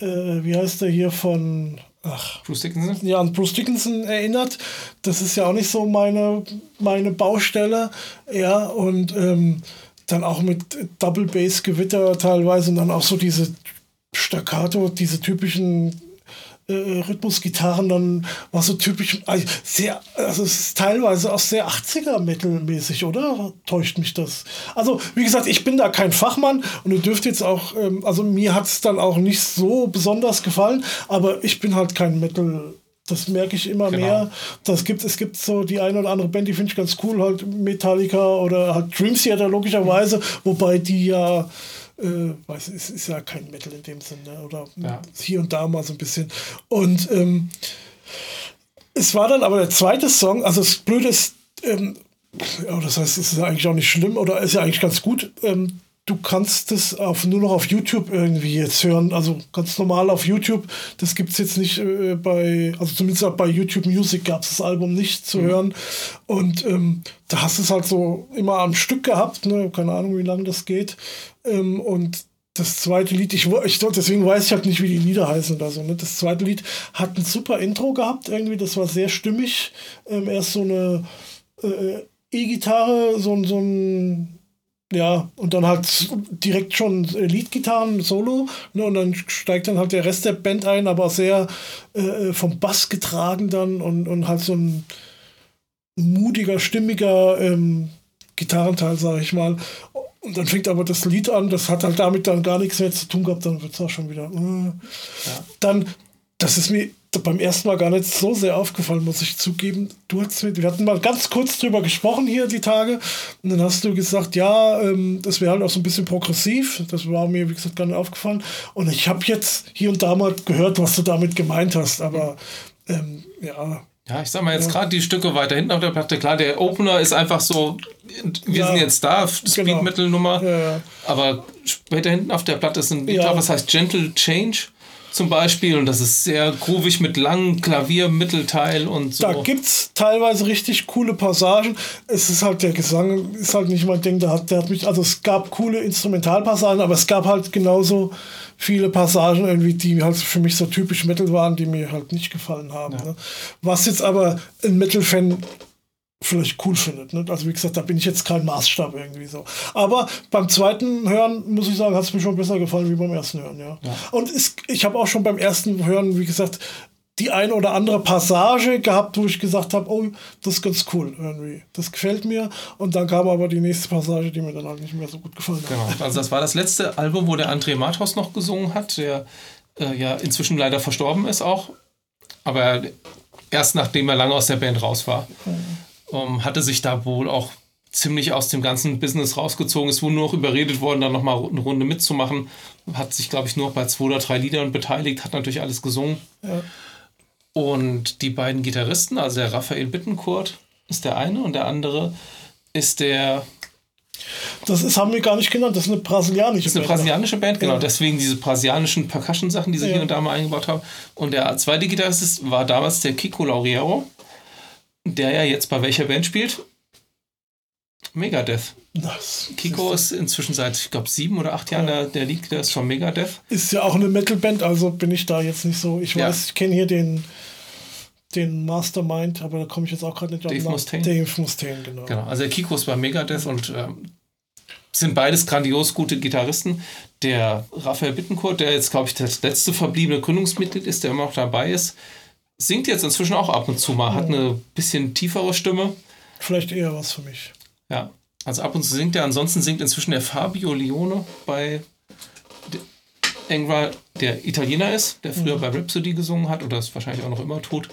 äh, wie heißt der hier von, ach, Bruce Dickinson? ja, an Bruce Dickinson erinnert. Das ist ja auch nicht so meine, meine Baustelle. Ja, und ähm, dann auch mit Double Bass Gewitter teilweise und dann auch so diese Staccato, diese typischen äh, Rhythmusgitarren, dann war so typisch, also sehr, also es ist teilweise auch sehr 80er Metal-mäßig, oder? Täuscht mich das? Also, wie gesagt, ich bin da kein Fachmann und ihr dürft jetzt auch, ähm, also mir hat es dann auch nicht so besonders gefallen, aber ich bin halt kein Metal. Das merke ich immer Genau. mehr. Das gibt, es gibt so die eine oder andere Band, die finde ich ganz cool, halt Metallica oder halt Dream Theater logischerweise, wobei die ja äh, weiß, es ist ja kein Metal in dem Sinne, oder Ja. hier und da mal so ein bisschen. Und ähm, es war dann aber der zweite Song, also das Blöde ist, ähm, ja, das heißt, es ist ja eigentlich auch nicht schlimm oder ist ja eigentlich ganz gut. Ähm, du kannst es auf, nur noch auf YouTube irgendwie jetzt hören, also ganz normal auf YouTube. Das gibt es jetzt nicht äh, bei, also zumindest auch bei YouTube Music gab es das Album nicht zu hören. Und ähm, da hast du es halt so immer am Stück gehabt, ne? keine Ahnung, wie lange das geht. Ähm, und das zweite Lied, ich, ich deswegen weiß ich halt nicht, wie die Lieder heißen oder so. Ne? Das zweite Lied hat ein super Intro gehabt, irgendwie, das war sehr stimmig. Ähm, erst so eine äh, E-Gitarre, so, ein- so ein, ja, und dann halt direkt schon äh, Leadgitarren, Solo, ne? und dann steigt dann halt der Rest der Band ein, aber sehr äh, vom Bass getragen dann und, und halt so ein mutiger, stimmiger ähm, Gitarrenteil, sage ich mal. Und dann fängt aber das Lied an, das hat halt damit dann gar nichts mehr zu tun gehabt, dann wird es auch schon wieder. Äh. Dann, das ist mir beim ersten Mal gar nicht so sehr aufgefallen, muss ich zugeben. Du hast mir, wir hatten mal ganz kurz drüber gesprochen hier die Tage und dann hast du gesagt, ja, ähm, das wäre halt auch so ein bisschen progressiv. Das war mir, wie gesagt, gar nicht aufgefallen. Und ich habe jetzt hier und da mal gehört, was du damit gemeint hast, aber ähm, ja, Ja, ich sag mal jetzt gerade die Stücke weiter hinten auf der Platte. Klar, der Opener ist einfach so, wir Ja, sind jetzt da, genau. Metal Nummer. Ja, ja. Aber später hinten auf der Platte ist ein Lied Ja. was heißt Gentle Change zum Beispiel. Und das ist sehr groovig mit langem Klavier-Mittelteil und so. Da gibt's teilweise richtig coole Passagen. Es ist halt der Gesang, ist halt nicht mein Ding. Der hat, der hat mich, also es gab coole Instrumentalpassagen, aber es gab halt genauso viele Passagen irgendwie, die halt für mich so typisch Metal waren, die mir halt nicht gefallen haben. Ne? Was jetzt aber ein Metal-Fan vielleicht cool findet. Ne? Also wie gesagt, da bin ich jetzt kein Maßstab irgendwie so. Aber beim zweiten Hören, muss ich sagen, hat es mir schon besser gefallen wie beim ersten Hören, ja. Und es, ich habe auch schon beim ersten Hören, wie gesagt, die eine oder andere Passage gehabt, wo ich gesagt habe, oh, das ist ganz cool irgendwie. Das gefällt mir. Und dann kam aber die nächste Passage, die mir dann halt nicht mehr so gut gefallen hat. Genau. Also das war das letzte Album, wo der André Matos noch gesungen hat, der äh, ja inzwischen leider verstorben ist auch. Aber erst nachdem er lange aus der Band raus war. Ähm, hatte sich da wohl auch ziemlich aus dem ganzen Business rausgezogen. Ist wohl nur noch überredet worden, dann nochmal eine Runde mitzumachen. Hat sich, glaube ich, nur bei zwei oder drei Liedern beteiligt, hat natürlich alles gesungen. Ja. Und die beiden Gitarristen, also der Raphael Bittencourt ist der eine und der andere ist der Das ist, haben wir gar nicht genannt, das ist eine brasilianische Das ist eine Band. brasilianische Band, genau. Ja. Deswegen diese brasilianischen Percussion-Sachen, die sie Ja. hier und da mal eingebaut haben. Und der zweite Gitarrist ist- war damals der Kiko Lauriero. Der ja jetzt bei welcher Band spielt? Megadeth. Das Kiko ist inzwischen seit, ich glaube, sieben oder acht Jahren der, der League, der ist von Megadeth. ist ja auch eine Metalband, also bin ich da jetzt nicht so. Ich Ja. weiß, ich kenne hier den, den Mastermind, aber da komme ich jetzt auch gerade nicht auf Dave. Mustaine? Dave Mustaine, genau. Genau, also der Kiko ist bei Megadeth und ähm, sind beides grandios gute Gitarristen. Der Raphael Bittencourt, der jetzt, glaube ich, das letzte verbliebene Gründungsmitglied ist, der immer noch dabei ist, singt jetzt inzwischen auch ab und zu mal, hat eine bisschen tiefere Stimme. Vielleicht eher was für mich. Ja, also ab und zu singt er. Ansonsten singt inzwischen der Fabio Leone bei Engra, der Italiener ist, der früher bei Rhapsody gesungen hat oder es wahrscheinlich auch noch immer tut.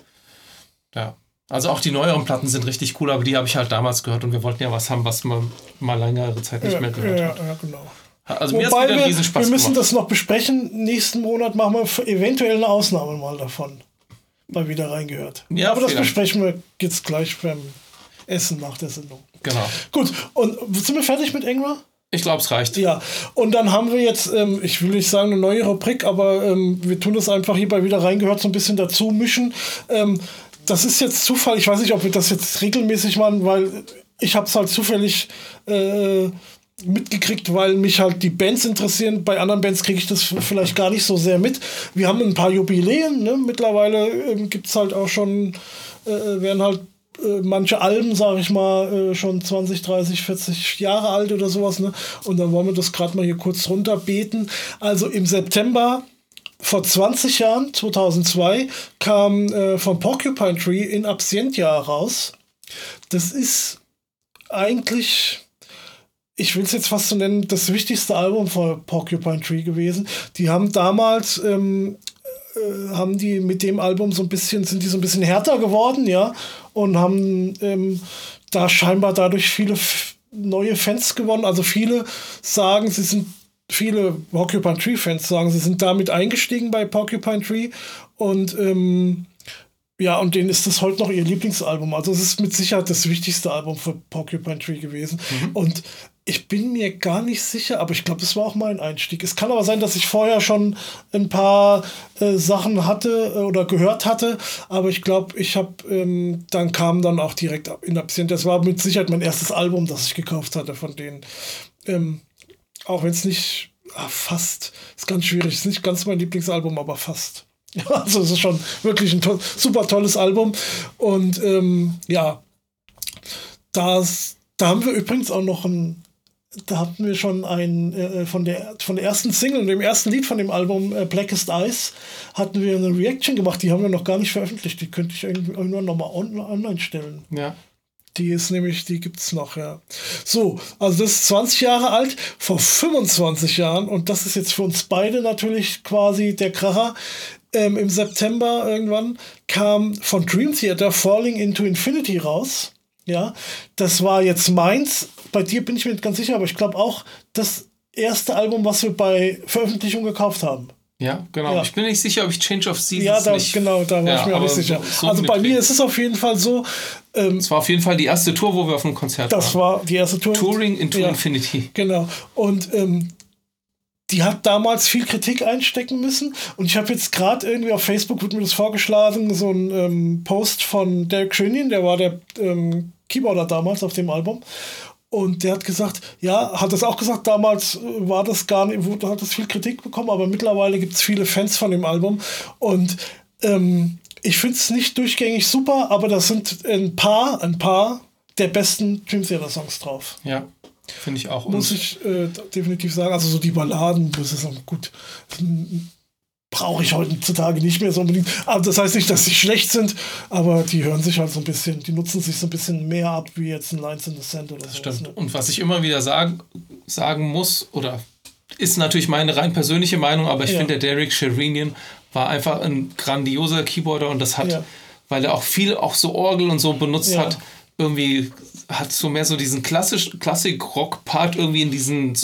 Ja. Also auch die neueren Platten sind richtig cool, aber die habe ich halt damals gehört und wir wollten ja was haben, was man mal längere Zeit nicht Ja, mehr gehört ja, hat. ja, genau. Also mir hat Wobei wieder wir, riesen Spaß wir müssen gemacht. das noch besprechen. Nächsten Monat machen wir eventuell eine Ausnahme mal davon. Mal wieder reingehört. Ja, Aber das besprechen wir jetzt gleich beim Essen nach der Sendung. Genau. Gut, und sind wir fertig mit Engra? Ich glaube, es reicht. Ja, und dann haben wir jetzt, ähm, ich will nicht sagen eine neue Rubrik, aber ähm, wir tun das einfach hierbei wieder reingehört, so ein bisschen dazu mischen. Ähm, das ist jetzt Zufall, ich weiß nicht, ob wir das jetzt regelmäßig machen, weil ich habe es halt zufällig äh, mitgekriegt, weil mich halt die Bands interessieren. Bei anderen Bands kriege ich das vielleicht gar nicht so sehr mit. Wir haben ein paar Jubiläen, ne? mittlerweile ähm, gibt es halt auch schon, äh, werden halt äh, manche Alben, sage ich mal, äh, schon 20, 30, 40 Jahre alt oder sowas. Ne? Und dann wollen wir das gerade mal hier kurz runterbeten. Also im September vor 20 Jahren, 2002, kam äh, von Porcupine Tree in Absentia raus. Das ist eigentlich, ich will es jetzt fast so nennen, das wichtigste Album von Porcupine Tree gewesen. Die haben damals ähm, äh, haben die mit dem Album so ein bisschen, sind die so ein bisschen härter geworden, ja, und haben ähm, da scheinbar dadurch viele neue Fans gewonnen. Also viele sagen, sie sind, viele Porcupine Tree Fans sagen, sie sind damit eingestiegen bei Porcupine Tree und ähm, ja, und denen ist das heute noch ihr Lieblingsalbum. Also es ist mit Sicherheit das wichtigste Album für Porcupine Tree gewesen. Und ich bin mir gar nicht sicher, aber ich glaube, das war auch mein Einstieg. Es kann aber sein, dass ich vorher schon ein paar äh, Sachen hatte äh, oder gehört hatte, aber ich glaube, ich habe, ähm, dann kam dann auch direkt in Absent. Das war mit Sicherheit mein erstes Album, das ich gekauft hatte von denen. Ähm, auch wenn es nicht, ah, fast, ist ganz schwierig, ist nicht ganz mein Lieblingsalbum, aber fast. Ja, also es ist schon wirklich ein to super tolles Album. Und ähm, ja, das, da haben wir übrigens auch noch ein, da hatten wir schon ein, äh, von, der, von der ersten Single und dem ersten Lied von dem Album äh, Blackest Eyes hatten wir eine Reaction gemacht, die haben wir noch gar nicht veröffentlicht. Die könnte ich irgendwann nochmal on online stellen. Ja. Die ist nämlich, die gibt's noch, ja. So, also das ist 20 Jahre alt, vor 25 Jahren, und das ist jetzt für uns beide natürlich quasi der Kracher. Ähm, Im September irgendwann kam von Dream Theater Falling into Infinity raus. Ja, das war jetzt meins. Bei dir bin ich mir nicht ganz sicher, aber ich glaube auch das erste Album, was wir bei Veröffentlichung gekauft haben. Ja, genau. Ja. Ich bin nicht sicher, ob ich Change of Seasons Ja, da, nicht. genau, da war Ja, ich mir auch nicht sicher. so- so also bei mir ist es auf jeden Fall so, ähm, Es war auf jeden Fall die erste Tour, wo wir auf einem Konzert das waren. war die erste Tour. Touring into Ja. Infinity. Genau. Und ähm, die hat damals viel Kritik einstecken müssen. Und ich habe jetzt gerade irgendwie auf Facebook, wird mir das vorgeschlagen, so ein ähm, Post von Derek Schönin, der war der ähm, Keyboarder damals auf dem Album. Und der hat gesagt, ja, hat das auch gesagt, damals äh, war das gar nicht, hat das viel Kritik bekommen, aber mittlerweile gibt es viele Fans von dem Album. Und ähm, ich finde es nicht durchgängig super, aber das sind ein paar, ein paar der besten Dream Theater Songs drauf Ja, finde ich auch. muss ich äh, definitiv sagen. Also so die Balladen, das ist auch gut. Brauche ich heutzutage nicht mehr so unbedingt. Aber das heißt nicht, dass sie schlecht sind, aber die hören sich halt so ein bisschen, die nutzen sich so ein bisschen mehr ab, wie jetzt ein Lines in the Sand oder so. Stimmt. Und was ich immer wieder sagen, sagen muss, oder ist natürlich meine rein persönliche Meinung, aber ich Ja. finde, der Derek Sherinian war einfach ein grandioser Keyboarder und das hat, Ja. weil er auch viel auch so Orgel und so benutzt Ja. hat, irgendwie hat so mehr so diesen klassisch Klassik-Rock-Part irgendwie in diesen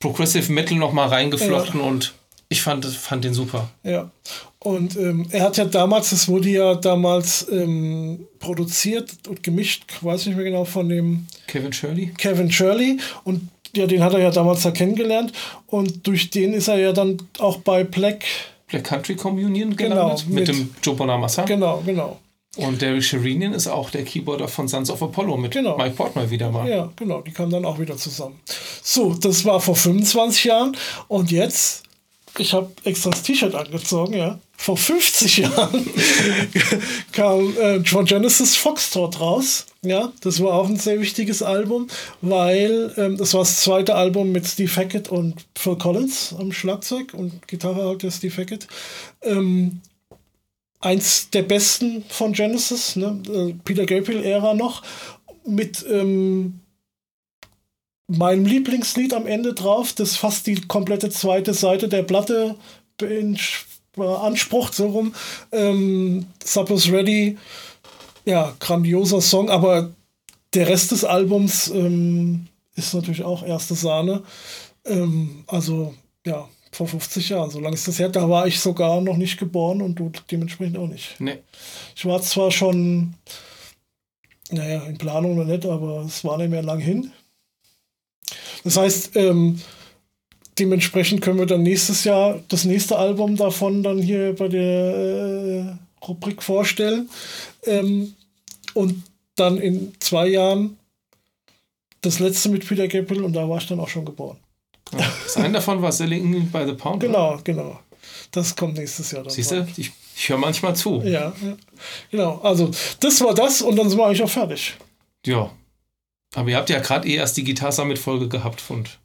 Progressive Metal nochmal reingeflochten und ich fand, fand den super. Ja. Und ähm, er hat ja damals, das wurde ja damals ähm, produziert und gemischt, weiß nicht mehr genau, von dem Kevin Shirley? Kevin Shirley und ja, den hat er ja damals ja kennengelernt und durch den ist er ja dann auch bei Black Black Country Communion Genau, gelandet, mit, mit- dem Joe Bonamassa. Genau, genau. Und Derek Sherinian ist auch der Keyboarder von Sons of Apollo mit genau. Mike Portnoy wieder mal. Ja, genau, die kamen dann auch wieder zusammen. So, das war vor 25 Jahren und jetzt, ich habe extra das T-Shirt angezogen, ja. Vor 50 Jahren kam äh, John Genesis Foxtrot raus. Ja, das war auch ein sehr wichtiges Album, weil ähm, das war das zweite Album mit Steve Hackett und Phil Collins am Schlagzeug und Gitarre halt der Steve Hackett. Ähm, eins der besten von Genesis, ne? Äh, Peter Gabriel-Ära noch, mit ähm, meinem Lieblingslied am Ende drauf, das fast die komplette zweite Seite der Platte beansprucht, so rum. Ähm, Suppose Ready, ja, grandioser Song, aber der Rest des Albums ähm, ist natürlich auch erste Sahne. Ähm, also, ja, vor 50 Jahren, so lange ist das her. Da war ich sogar noch nicht geboren und du dementsprechend auch nicht. Nee. Ich war zwar schon, naja, in Planung noch nicht, aber es war nicht mehr lang hin. Das heißt, ähm, dementsprechend können wir dann nächstes Jahr das nächste Album davon dann hier bei der äh, Rubrik vorstellen. Ähm, und dann in zwei Jahren das letzte mit Peter Gabriel und da war ich dann auch schon geboren. Ja, das eine davon war Selling by the Pound. Genau, oder? genau. Das kommt nächstes Jahr dann. Siehst du, ich, ich höre manchmal zu. Ja, ja, genau. Also, das war das und dann sind wir eigentlich auch fertig. Ja. Aber ihr habt ja gerade eh erst die Guitar Summit Folge gehabt und.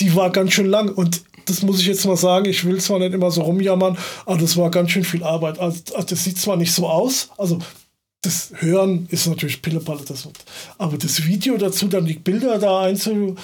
Die war ganz schön lang und das muss ich jetzt mal sagen, ich will zwar nicht immer so rumjammern, aber das war ganz schön viel Arbeit. Also, das sieht zwar nicht so aus, also das Hören ist natürlich Pillepalle, das wird. Aber das Video dazu, dann die Bilder da einzumachen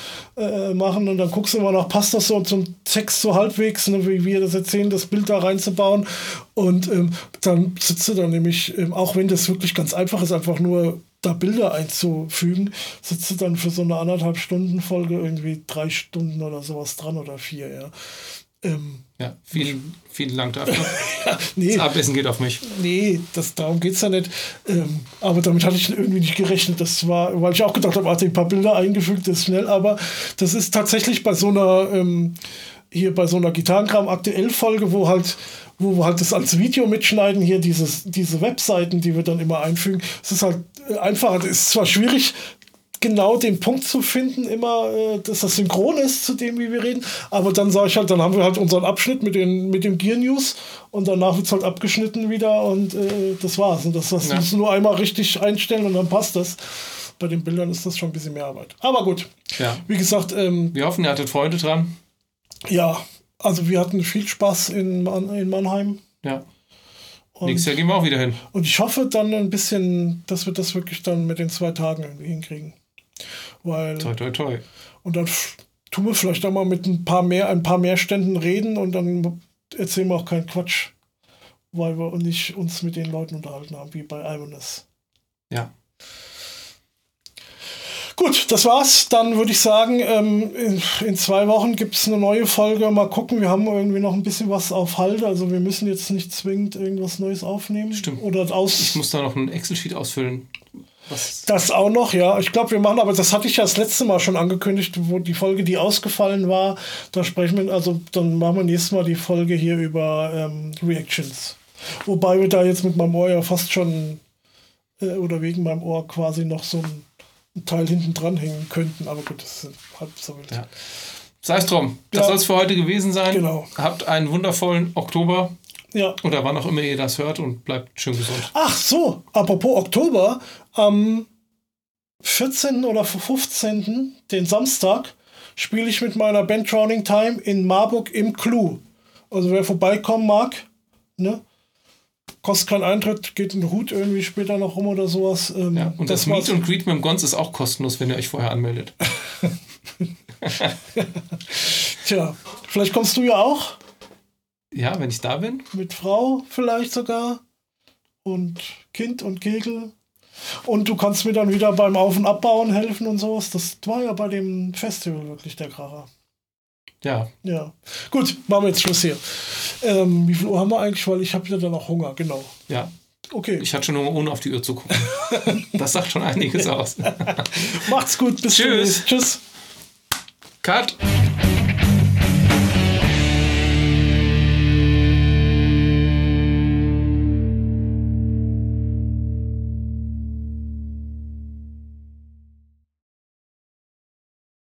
und dann guckst du mal nach, passt das so zum Text so halbwegs, ne, wie wir das erzählen, das Bild da reinzubauen. Und ähm, dann sitzt du dann nämlich, ähm, auch wenn das wirklich ganz einfach ist, einfach nur da Bilder einzufügen, sitzt du dann für so eine anderthalb Stunden Folge irgendwie drei Stunden oder sowas dran oder vier, ja. Ähm, ja, vielen, vielen Dank dafür. nee, das Abessen geht auf mich. Nee, das, darum geht es ja nicht. Ähm, aber damit hatte ich irgendwie nicht gerechnet. Das war, weil ich auch gedacht habe, hatte ein paar Bilder eingefügt, das ist schnell. Aber das ist tatsächlich bei so einer, ähm, hier bei so einer Gitarrenkram aktuell Folge, wo halt wo wir halt das als Video mitschneiden, hier dieses, diese Webseiten, die wir dann immer einfügen. Es ist halt einfacher. Es ist zwar schwierig, genau den Punkt zu finden, immer, äh, dass das synchron ist zu dem, wie wir reden. Aber dann sage ich halt, dann haben wir halt unseren Abschnitt mit, den, mit dem Gear News und danach wird es halt abgeschnitten wieder und äh, das war's. Und das, das ja. du nur einmal richtig einstellen und dann passt das. Bei den Bildern ist das schon ein bisschen mehr Arbeit. Aber gut. Ja. Wie gesagt, ähm, wir hoffen, ihr hattet Freude dran. Ja, also wir hatten viel Spaß in, in Mannheim. Ja. Und, Nächstes Jahr gehen wir auch wieder hin. Und ich hoffe dann ein bisschen, dass wir das wirklich dann mit den zwei Tagen irgendwie hinkriegen. Weil, toi, toi, toi. Und dann tun wir vielleicht auch mal mit ein paar mehr, ein paar mehr Ständen reden und dann erzählen wir auch keinen Quatsch, weil wir nicht uns mit den Leuten unterhalten haben, wie bei Ivaness. Ja. Gut, das war's. Dann würde ich sagen, ähm, in, in, zwei Wochen gibt es eine neue Folge. Mal gucken, wir haben irgendwie noch ein bisschen was auf Halt. Also wir müssen jetzt nicht zwingend irgendwas Neues aufnehmen. Stimmt. Oder aus ich muss da noch ein Excel-Sheet ausfüllen. Was? Das auch noch, ja. Ich glaube, wir machen, aber das hatte ich ja das letzte Mal schon angekündigt, wo die Folge, die ausgefallen war, da sprechen wir, also dann machen wir nächstes Mal die Folge hier über ähm, Reactions. Wobei wir da jetzt mit meinem Ohr ja fast schon äh, oder wegen meinem Ohr quasi noch so ein, ein Teil hinten dran hängen könnten, aber gut, das ist halb so wild. Ja. Sei es drum. Das ja. soll es für heute gewesen sein. Genau. Habt einen wundervollen Oktober. Ja. Oder wann auch immer ihr das hört und bleibt schön gesund. Ach so, apropos Oktober, am 14. oder 15. den Samstag spiele ich mit meiner Band Drowning Time in Marburg im Clou. Also wer vorbeikommen mag, ne? Kostet keinen Eintritt, geht ein Hut irgendwie später noch rum oder sowas. Ähm, ja, und das, das Meet und Greet mit dem Gons ist auch kostenlos, wenn ihr euch vorher anmeldet. Tja, vielleicht kommst du ja auch. Ja, wenn ich da bin. Mit Frau vielleicht sogar. Und Kind und Kegel. Und du kannst mir dann wieder beim Auf- und Abbauen helfen und sowas. Das war ja bei dem Festival wirklich der Kracher. Ja. Ja. Gut, machen wir jetzt Schluss hier. Ähm, wie viel Uhr haben wir eigentlich? Weil ich habe ja dann auch Hunger, genau. Ja. Okay. Ich hatte schon Hunger, ohne auf die Uhr zu gucken. das sagt schon einiges aus. Macht's gut, bis Tschüss. Tschüss. Cut.